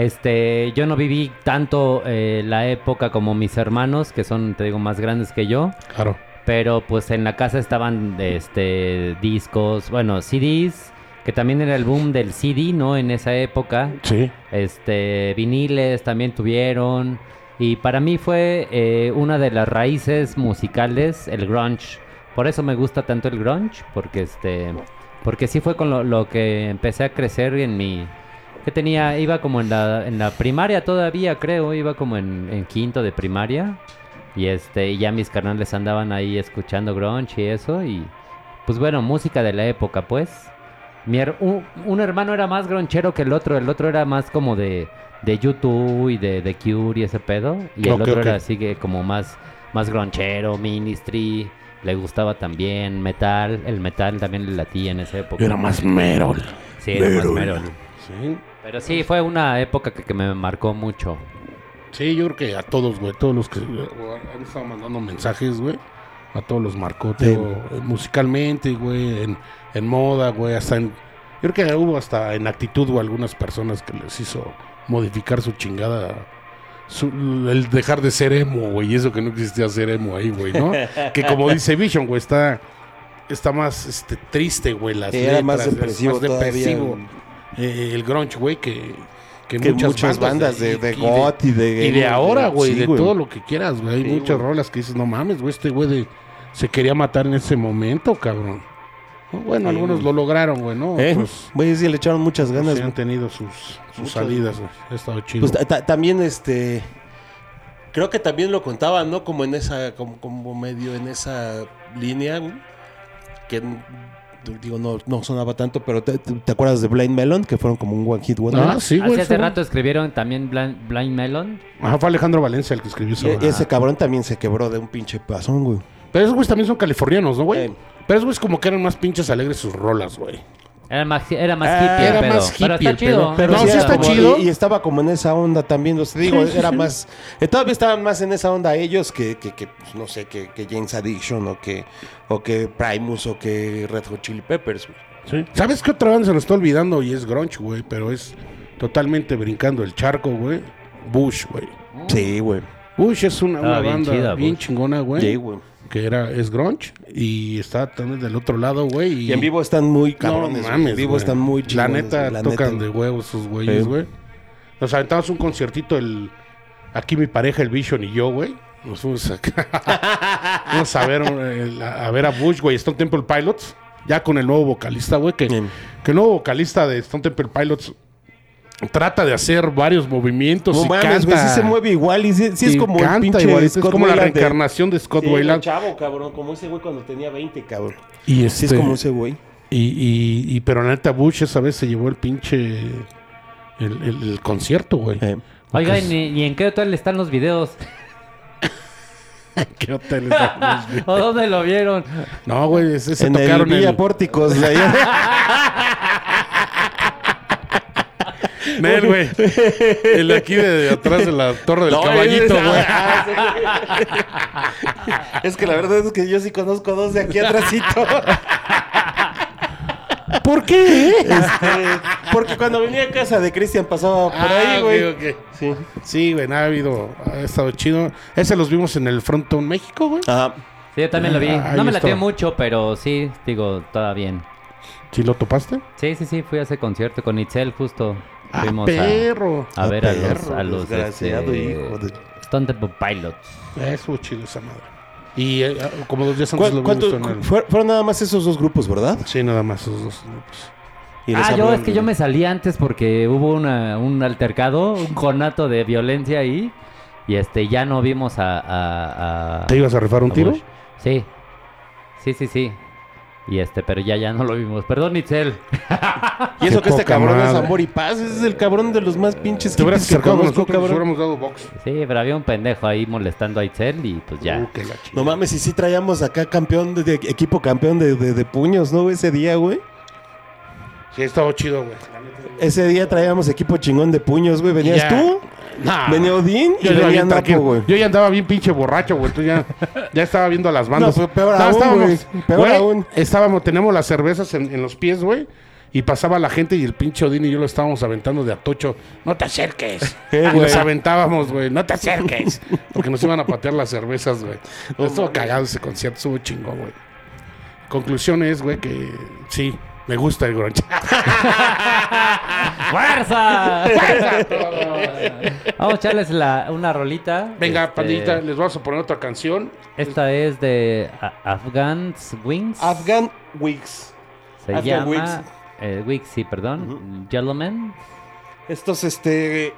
Este, yo no viví tanto eh, la época como mis hermanos, que son, te digo, más grandes que yo. Claro. Pero pues en la casa estaban este discos, bueno, CDs que también era el boom del CD, ¿no? En esa época. Sí. Este, viniles también tuvieron. Y para mí fue eh, una de las raíces musicales el grunge. Por eso me gusta tanto el grunge, porque este, porque sí fue con lo, lo que empecé a crecer en mi, que tenía, iba como en la, en la primaria todavía, creo, iba como en, en quinto de primaria. Y este, y ya mis carnales andaban ahí escuchando grunge y eso, y pues bueno, música de la época, pues. Mi her- un, un hermano era más gronchero que el otro, el otro era más como de, de YouTube y de, de Cure y ese pedo. Y el otro era así que como más, más gronchero, Ministry, le gustaba también metal, el metal también le latía en esa época. Era más Merol. Sí, era más Merol. Sí. Pero sí, fue una época que, que me marcó mucho. Sí, yo creo que a todos, güey, todos los que eh, han estado mandando mensajes, güey, a todos los marcó, Sí. eh, musicalmente, güey, en, en moda, güey, hasta en, yo creo que hubo hasta en actitud, güey, algunas personas que les hizo modificar su chingada, su- el dejar de ser emo, güey, y eso que no existía ser emo ahí, güey, ¿no? que como dice Vision, güey, está, está más, este, triste, güey, las Sí, era más letras, es depresivo más todavía. depresivo, eh, el grunge, güey, que, que, Que muchas, bandas de, de y goth y de... y de ahora, güey, sí, de todo lo que quieras, güey. Hay Sí, muchas rolas que dices, no mames, güey, este güey de- se quería matar en ese momento, cabrón. No, Bueno, Sí, algunos lo lograron, güey, ¿no? ¿Eh? Otros Güey, sí le echaron muchas pues, ganas, sí han tenido sus, sus Muchas, salidas, güey. Ha estado chido. Pues ta- ta- también este creo que también lo contaban, ¿no? Como en esa como, como medio en esa línea que digo no, no sonaba tanto, pero te, te- ¿te acuerdas de Blind Melon que fueron como un one hit wonder? ah, sí, güey. Hace hace rato escribieron también Blind, Blind Melon. Ajá, fue Alejandro Valencia el que escribió eso. Y, güey. y ese cabrón también se quebró de un pinche pasón, güey. Pero esos güeyes también son californianos, ¿no, güey? Eh. Pero esos güeyes como que eran más pinches alegres sus rolas, güey. Era más, era más Ah, hippie era más pero hippie está chido. Pero Pero No, sí está como- chido. Y, y estaba como en esa onda también. O sea, digo, era más. eh, todavía estaban más en esa onda ellos que, que, que, pues, no sé, que, que James Addiction o que, o que Primus o que Red Hot Chili Peppers. güey. Sí. ¿Sabes qué otra banda se nos está olvidando? Y es grunge, güey, pero es totalmente brincando el charco, güey. Bush, güey. Sí, güey. Bush es una, banda chida, bien Bush. chingona, güey. Sí, güey. Que era es grunge y está también del otro lado, güey. Y, Y en vivo están muy no cabrones. güey. mames, en vivo güey. están muy La chingones, neta güey, la tocan neta. de huevos sus güeyes, Sí. güey. Nos aventamos un conciertito el aquí mi pareja el Vision y yo, güey. Nos fuimos a, fuimos a ver eh, a, ver a Bush, güey, Stone Temple Pilots, ya con el nuevo vocalista, güey, que, que el nuevo vocalista de Stone Temple Pilots trata de hacer varios movimientos No y mames, canta. güey, sí se mueve igual y sí, sí es y como el pinche igualito, es Scott como la Weiland de- reencarnación de Scott Sí, el Weiland. chavo, cabrón, como ese güey cuando tenía 20, cabrón. Y Sí este, es como ese güey. Y, y, y- pero neta Bush esa vez se llevó el pinche el, el- el concierto, güey. Eh. Pues- ¿y, y en qué hotel están los videos? ¿Qué hotel está? ¿O dónde lo vieron? no, güey, ese se en el tocaron Villa el, Pórticos de allá. Nel, güey. El de aquí de, de atrás de la torre del No, caballito, güey. Es que la verdad es que yo sí conozco dos de aquí atrásito. ¿Por qué? Este, porque cuando venía a casa de Cristian pasaba por ahí, Ah, güey. ok, ok. Sí. Sí, güey, nada, ha habido, ha estado chido. Ese los vimos en el Frontón México, güey. Ajá. Sí, yo también lo vi. Ah, ahí no me latió está. mucho, pero sí, digo, todo bien. ¿Sí lo topaste? Sí, sí, sí, fui a ese concierto con Itzel justo. Ah, Fuimos a, perro. a ver a los, perro, a los desgraciado este, hijo de- Stone Temple Pilots. Estuvo chido esa madre. Y eh, como dos días ¿Cu- antes lo cuánto- vimos en el... fue- Fueron nada más esos dos grupos, ¿verdad? Sí, nada más esos dos grupos. Y Ah, yo es que yo me salí antes porque hubo una, un altercado, un conato de violencia ahí. Y este ya no vimos a. a- a- ¿Te ibas a rifar un a tiro? Bush. Sí. Sí, sí, sí. Y este, pero ya ya no lo vimos. Perdón, Itzel. Y eso Qué que este cabrón es amor y paz. Ese es el cabrón de los más pinches Te hubieras hippies que conozco, nosotros, hubiéramos dado box. Sí, pero había un pendejo ahí molestando a Itzel y pues ya. Uh, la No mames, y sí traíamos acá campeón de, de- equipo campeón de, de- de puños, ¿no? Ese día, güey. Sí, estaba chido, güey. Ese día traíamos equipo chingón de puños, güey. ¿Venías Ya. tú? Nah. Venía Odín y Yo, iba venía bien Napo, tranquilo. güey. Yo ya andaba bien pinche borracho, güey. Entonces ya, ya estaba viendo las bandas. No, peor aún, estábamos. Peor güey, aún. Estábamos, tenemos las cervezas en, en los pies, güey. Y pasaba la gente y el pinche Odín y yo lo estábamos aventando de atocho. No te acerques. Eh, y nos aventábamos, güey. No te acerques. Porque nos iban a patear las cervezas, güey. estuvo cagado ese concierto, estuvo chingón, güey. Conclusión es, güey, que sí, Me gusta el grunge. ¡Fuerza! Vamos a echarles la- una rolita. Venga, Este, pandillita, les vamos a poner otra canción. Esta es de A- Afghan's Wings. Afghan Wigs. Se Afghan llama. Wigs. eh, Wigs, sí, perdón. Gentleman. Estos, este.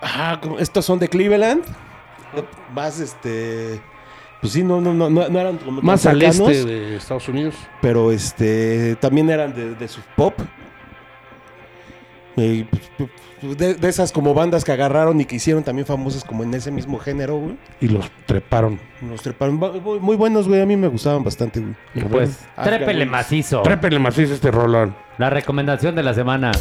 ajá, como- estos son de Cleveland. Más, este. Pues sí, no, no, no, no, eran como Más al este de Estados Unidos. Pero este. También eran de, de su pop. Y, pues, de, de esas como bandas que agarraron y que hicieron también famosas como en ese mismo género, güey. Y los treparon. Los treparon. Muy, muy buenos, güey. A mí me gustaban bastante, güey. Y Pues, Afghan trépele macizo. Trépele macizo este rolón. La recomendación de la semana.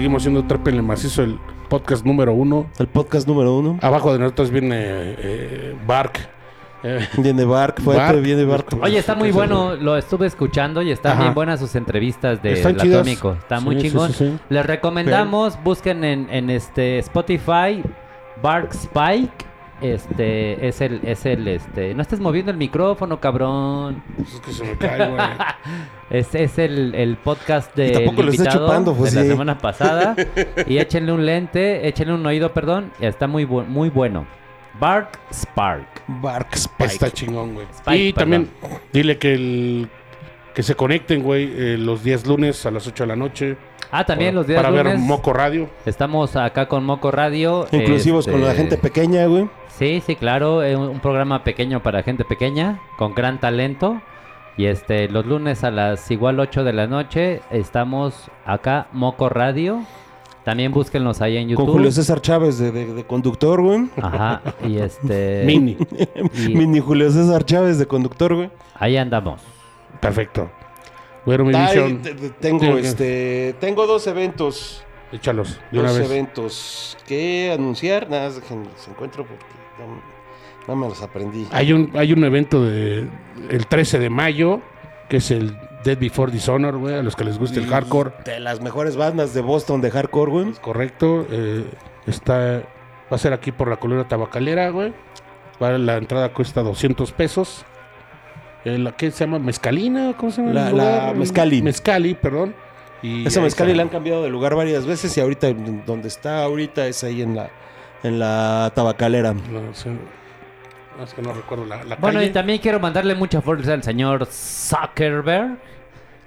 Seguimos siendo Trépele macizo, el podcast número uno. El podcast número uno. Abajo de nosotros viene eh, Bark. Eh, Viene Bark, fuerte, Bark. viene Bark. Oye, está muy bueno, lo estuve escuchando y están Ajá. bien buenas sus entrevistas de Están chidas. Atómico. Está muy Sí, sí, chingón. sí, sí. Les recomendamos, busquen en, en este Spotify Bark Spike este, es el, es el, este, no estés moviendo el micrófono, cabrón. Pues es que se me cae, güey. Es, es el, el podcast de Y tampoco lo está chupando, pues, de la semana pasada. y échenle un lente, échenle un oído, perdón. y Está muy, bu- muy bueno. Bark Spark. Bark Spike. Está chingón, güey. Spike, y perdón. también dile que el que se conecten, güey, eh, los días lunes a las 8 de la noche. Ah, también para, los días Para ver lunes Moco Radio. Estamos acá con Moco Radio. Inclusivos con la este, gente pequeña, güey. Sí, sí, claro, es un un programa pequeño para gente pequeña, con gran talento. Y este, los lunes a las igual 8 de la noche estamos acá, Moco Radio. También búsquenlos ahí en YouTube. Con Julio César Chávez de, de- de conductor, güey. Ajá, y este... Mini. y Mini Julio César Chávez de conductor, güey. ahí andamos. Perfecto. Mi visión. tengo, este, tengo dos eventos. Échalos de una Dos vez. eventos que anunciar. Nada, más dejen los encuentro porque no, no me los aprendí. Hay un, hay un evento de el 13 de mayo, que es el Dead Before Dishonor, güey, a los que les gusta el hardcore. De las mejores bandas de Boston de hardcore, güey. Correcto. eh, está, va a ser aquí por la colonia tabacalera, güey. La entrada cuesta 200 pesos. Eh, la que se llama Mezcalina, ¿cómo se llama? el La- Mezcali. Mezcali, perdón. Y Esa mezcali la han cambiado de lugar varias veces y ahorita donde está ahorita es ahí en la en la tabacalera. No, sé. es que no recuerdo la, la Bueno, calle. y también quiero mandarle mucha fuerza al señor Zuckerberg.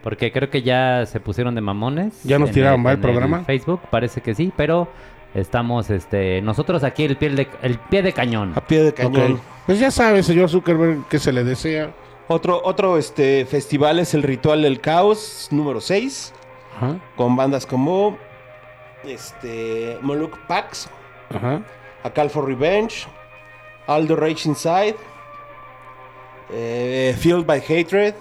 Porque creo que ya se pusieron de mamones. ¿Ya nos tiraron, va, el en programa? Facebook, parece que sí, pero estamos este nosotros aquí el pie de, el pie de cañón. A pie de cañón. Pues ya sabe, señor Zuckerberg, que se le desea. Otro, otro este, festival es el Ritual del Caos número 6, Ajá, con bandas como este, Moloch Pax, ajá. A Call for Revenge, All the Rage Inside, eh, Fueled by Hatred,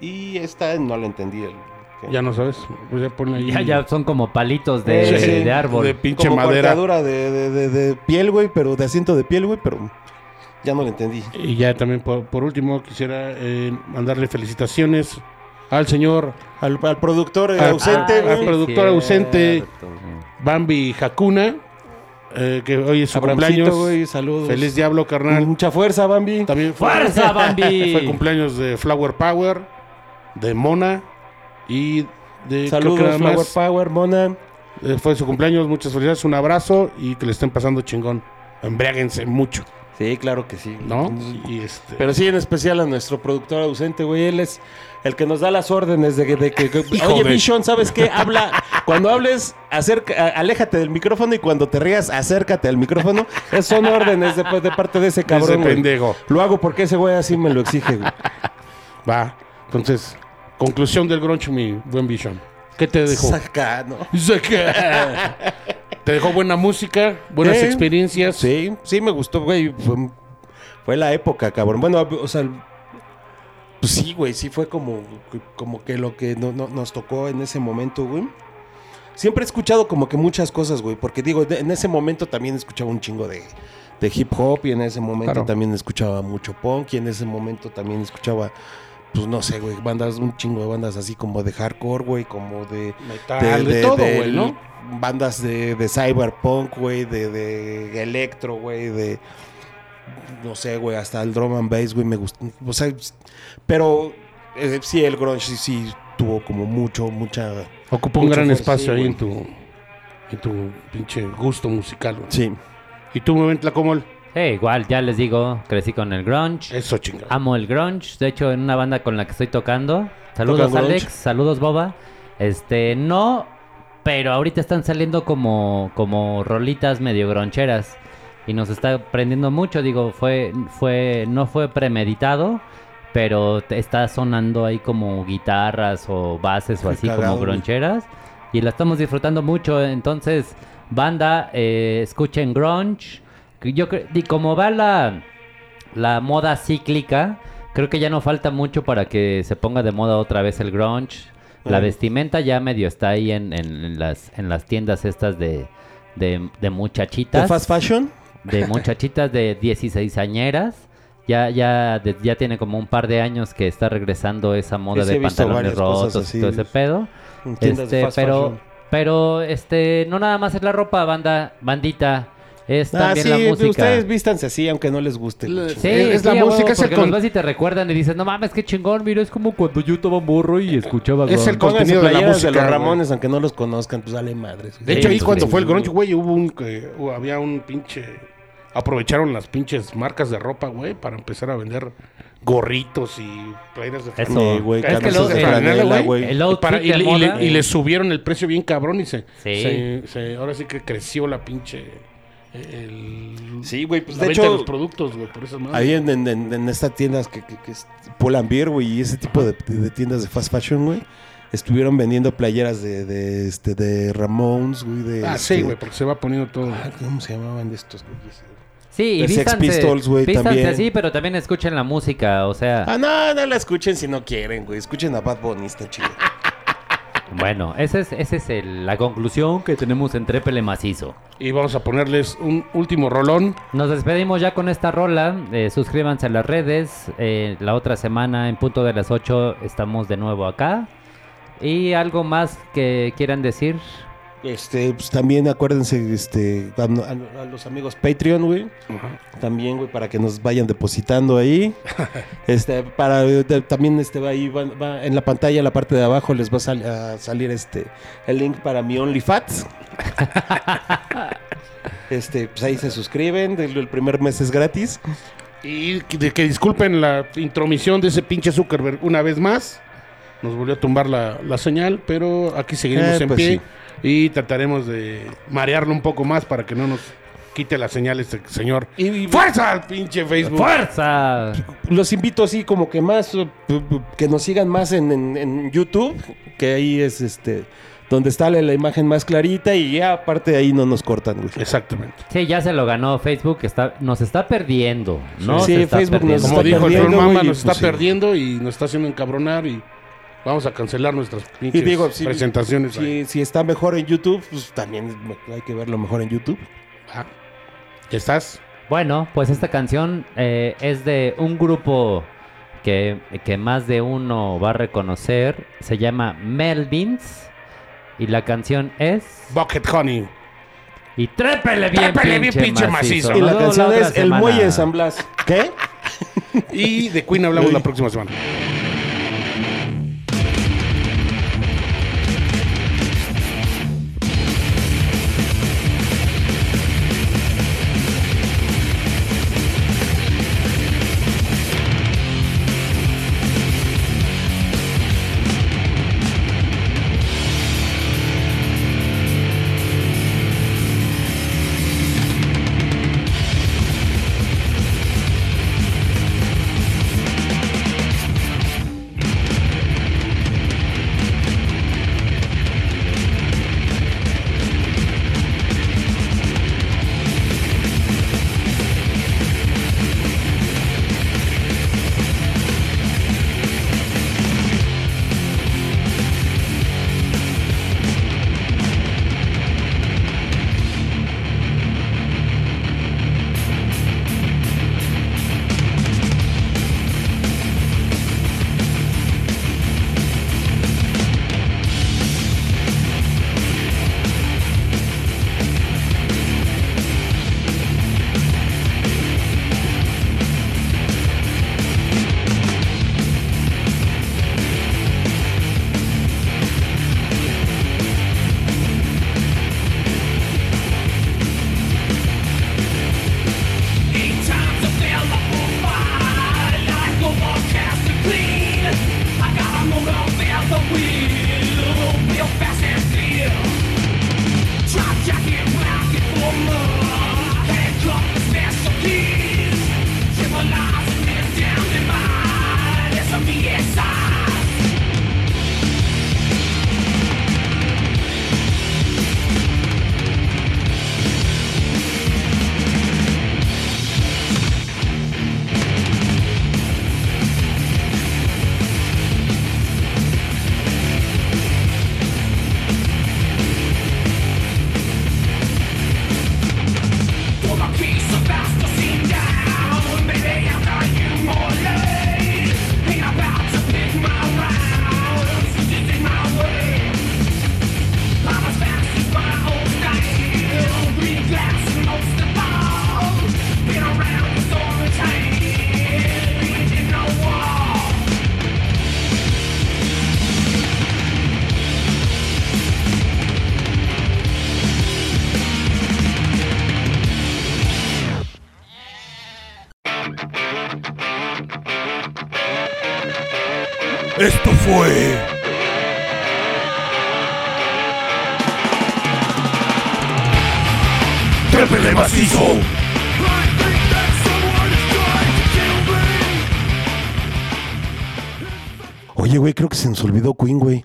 y esta no la entendí. el- Ya no sabes. Pues ya ponle ahí. Ya, ya son como palitos de, Sí, sí. de árbol. De pinche como madera. de- de- de piel, güey, pero de asiento de piel, güey, pero ya no la entendí. Y ya también, por, por último, quisiera eh, mandarle felicitaciones al señor Al, al productor eh, Ah, ausente, ah, al productor ausente. Bambi Hakuna, eh, que hoy es su cumpleaños. güey, saludos. Feliz diablo, carnal. Mucha fuerza, Bambi. También fue, ¡Fuerza, Bambi! fue cumpleaños de Flower Power, de Mona y de creo que Saludos, Flower más, Power, Mona. eh, fue su cumpleaños, muchas felicidades, un abrazo y que le estén pasando chingón. Embriáguense mucho, Sí, claro que sí. ¿no? Y este, Pero sí, en especial a nuestro productor ausente, güey. Él es el que nos da las órdenes de, que- de que... que- Hijo Oye, Vision, ¿sabes qué? Habla... Cuando hables, acerca, aléjate del micrófono y cuando te rías, acércate al micrófono. Esas son órdenes de, de parte de ese ese cabrón, güey. pendejo. Lo hago porque ese güey así me lo exige, güey. Va. Entonces, conclusión del grunge, mi buen Vision. ¿Qué te dejó? Saca, ¿no? ¿Te dejó buena música? ¿Buenas Eh, experiencias? Sí, sí me gustó, güey. Fue, fue la época, cabrón. Bueno, o sea, pues sí, güey, sí fue como, como que lo que no- no- nos tocó en ese momento, güey. Siempre he escuchado como que muchas cosas, güey, porque digo, en ese momento también escuchaba un chingo de, de hip hop y en ese momento Claro. también escuchaba mucho punk y en ese momento también escuchaba, pues no sé, güey, bandas, un chingo de bandas así como de hardcore, güey, como de Metal, de, todo, de güey, ¿no? Bandas de, de cyberpunk, güey, de, de electro, güey, de... No sé, güey, hasta el drum and bass, güey, me gusta. O sea, pero eh, sí, el grunge sí, sí tuvo como mucho, mucha... Ocupó un gran fuerza, espacio sí, ahí güey. en tu, en tu pinche gusto musical. güey. Sí. ¿Y tú, Movent Tlacomol? Eh, igual, ya les digo, crecí con el grunge. Eso, chingado. Amo el grunge. De hecho, en una banda con la que estoy tocando. Saludos. Alex. Saludos, Boba. Este, no, pero ahorita están saliendo como, como rolitas medio groncheras. Y nos está prendiendo mucho. Digo, fue, fue, no fue premeditado. Pero está sonando ahí como guitarras o bases o así cagado, como groncheras. Y la estamos disfrutando mucho. Entonces, banda, eh, escuchen grunge. Yo y como va la, la moda cíclica, creo que ya no falta mucho para que se ponga de moda otra vez el grunge. La vestimenta ya medio está ahí en, en- en las, en las tiendas estas de, de, de ¿De muchachitas. fast fashion? de muchachitas de 16 añeras. Ya, ya, de- ya tiene como un par de años que está regresando esa moda Sí, de pantalones rotos y todo ese pedo. De Este, fast pero, fashion. pero, este, no nada más es la ropa, banda, bandita. Es Ah, también sí, la música. ustedes vístanse así, aunque no les guste. Sí, Es sí, la huevo, música, es el porque los vas y te recuerdan y dices, no mames, qué chingón, mira, es como cuando yo estaba morro y escuchaba Es el grunge". Pónganse contenido de la música, de los güey. Ramones, aunque no los conozcan, pues dale madres. De güey. hecho, ahí Sí, cuando sí, fue el sí. grunge, güey, hubo un... que- hubo- había un pinche... Aprovecharon las pinches marcas de ropa, güey, para empezar a vender gorritos y playeras de Eso. Sí, güey, Es que camisas lo- de el- franela, güey. el Y, y y le subieron el precio bien cabrón y se, Sí. se- se- ahora sí que creció la pinche el, Sí, güey, pues la de venta de hecho, los productos, güey, por esas madres. ahí en, en, en, en estas tiendas que, que, que es Pull and Beer, güey, y ese tipo de, de tiendas de fast fashion, güey, estuvieron vendiendo playeras de, de, este, de Ramones, güey, de... Ah, sí, este, güey, porque se va poniendo todo. ah, ¿Cómo se llamaban de estos, güeyes? Sí, y de Sex Pistols, güey, también. así, pero también escuchen la música, o sea, Ah, no, no la escuchen si no quieren, güey. Escuchen a Bad Bunny, está chido. bueno, esa es, esa es el- la conclusión que tenemos en Trépele Macizo. Y vamos a ponerles un último rolón. Nos despedimos ya con esta rola. eh, suscríbanse a las redes. eh, la otra semana, en punto de las 8, estamos de nuevo acá. ¿Y algo más que quieran decir? Este, pues también acuérdense, este, a, los amigos Patreon, güey. También, güey, para que nos vayan depositando ahí. este, para de- también este va ahí, va, va en la pantalla, en la parte de abajo, les va a, sal- a salir este el link para mi OnlyFats. este, pues ahí se suscriben, el, el primer mes es gratis. Y que, disculpen la intromisión de ese pinche Zuckerberg una vez más. Nos volvió a tumbar la, la señal, pero aquí seguiremos Eh, en pues pie sí. Y trataremos de marearlo un poco más para que no nos quite la señal este señor. Y, y- ¡Fuerza al pinche Facebook! ¡Fuerza! los invito así como que más, uh, pu- pu- que nos sigan más en, en- en YouTube, que ahí es este, donde está la, la imagen más clarita y ya aparte de ahí no nos cortan, güey. Exactamente. Sí, ya se lo ganó Facebook. Está, nos está perdiendo. No Sí, se está Facebook nos perdiendo. Como está dijo el perdiendo, Mama, nos está pues sí. perdiendo y nos está haciendo encabronar y vamos a cancelar nuestras pinches Y digo, si- presentaciones. Si, si está mejor en YouTube, pues también hay que verlo mejor en YouTube. Ah, ¿ya ¿Estás? Bueno, pues esta canción eh, es de un grupo que, que más de uno va a reconocer. Se llama Melvins. Y la canción es. Bucket Honey. Y trépele bien, Trépele bien, pinche macizo. Y la canción es El. Muelle de San Blas. ¿Qué? Y de Queen hablamos la próxima semana. Olvidó Queen, güey.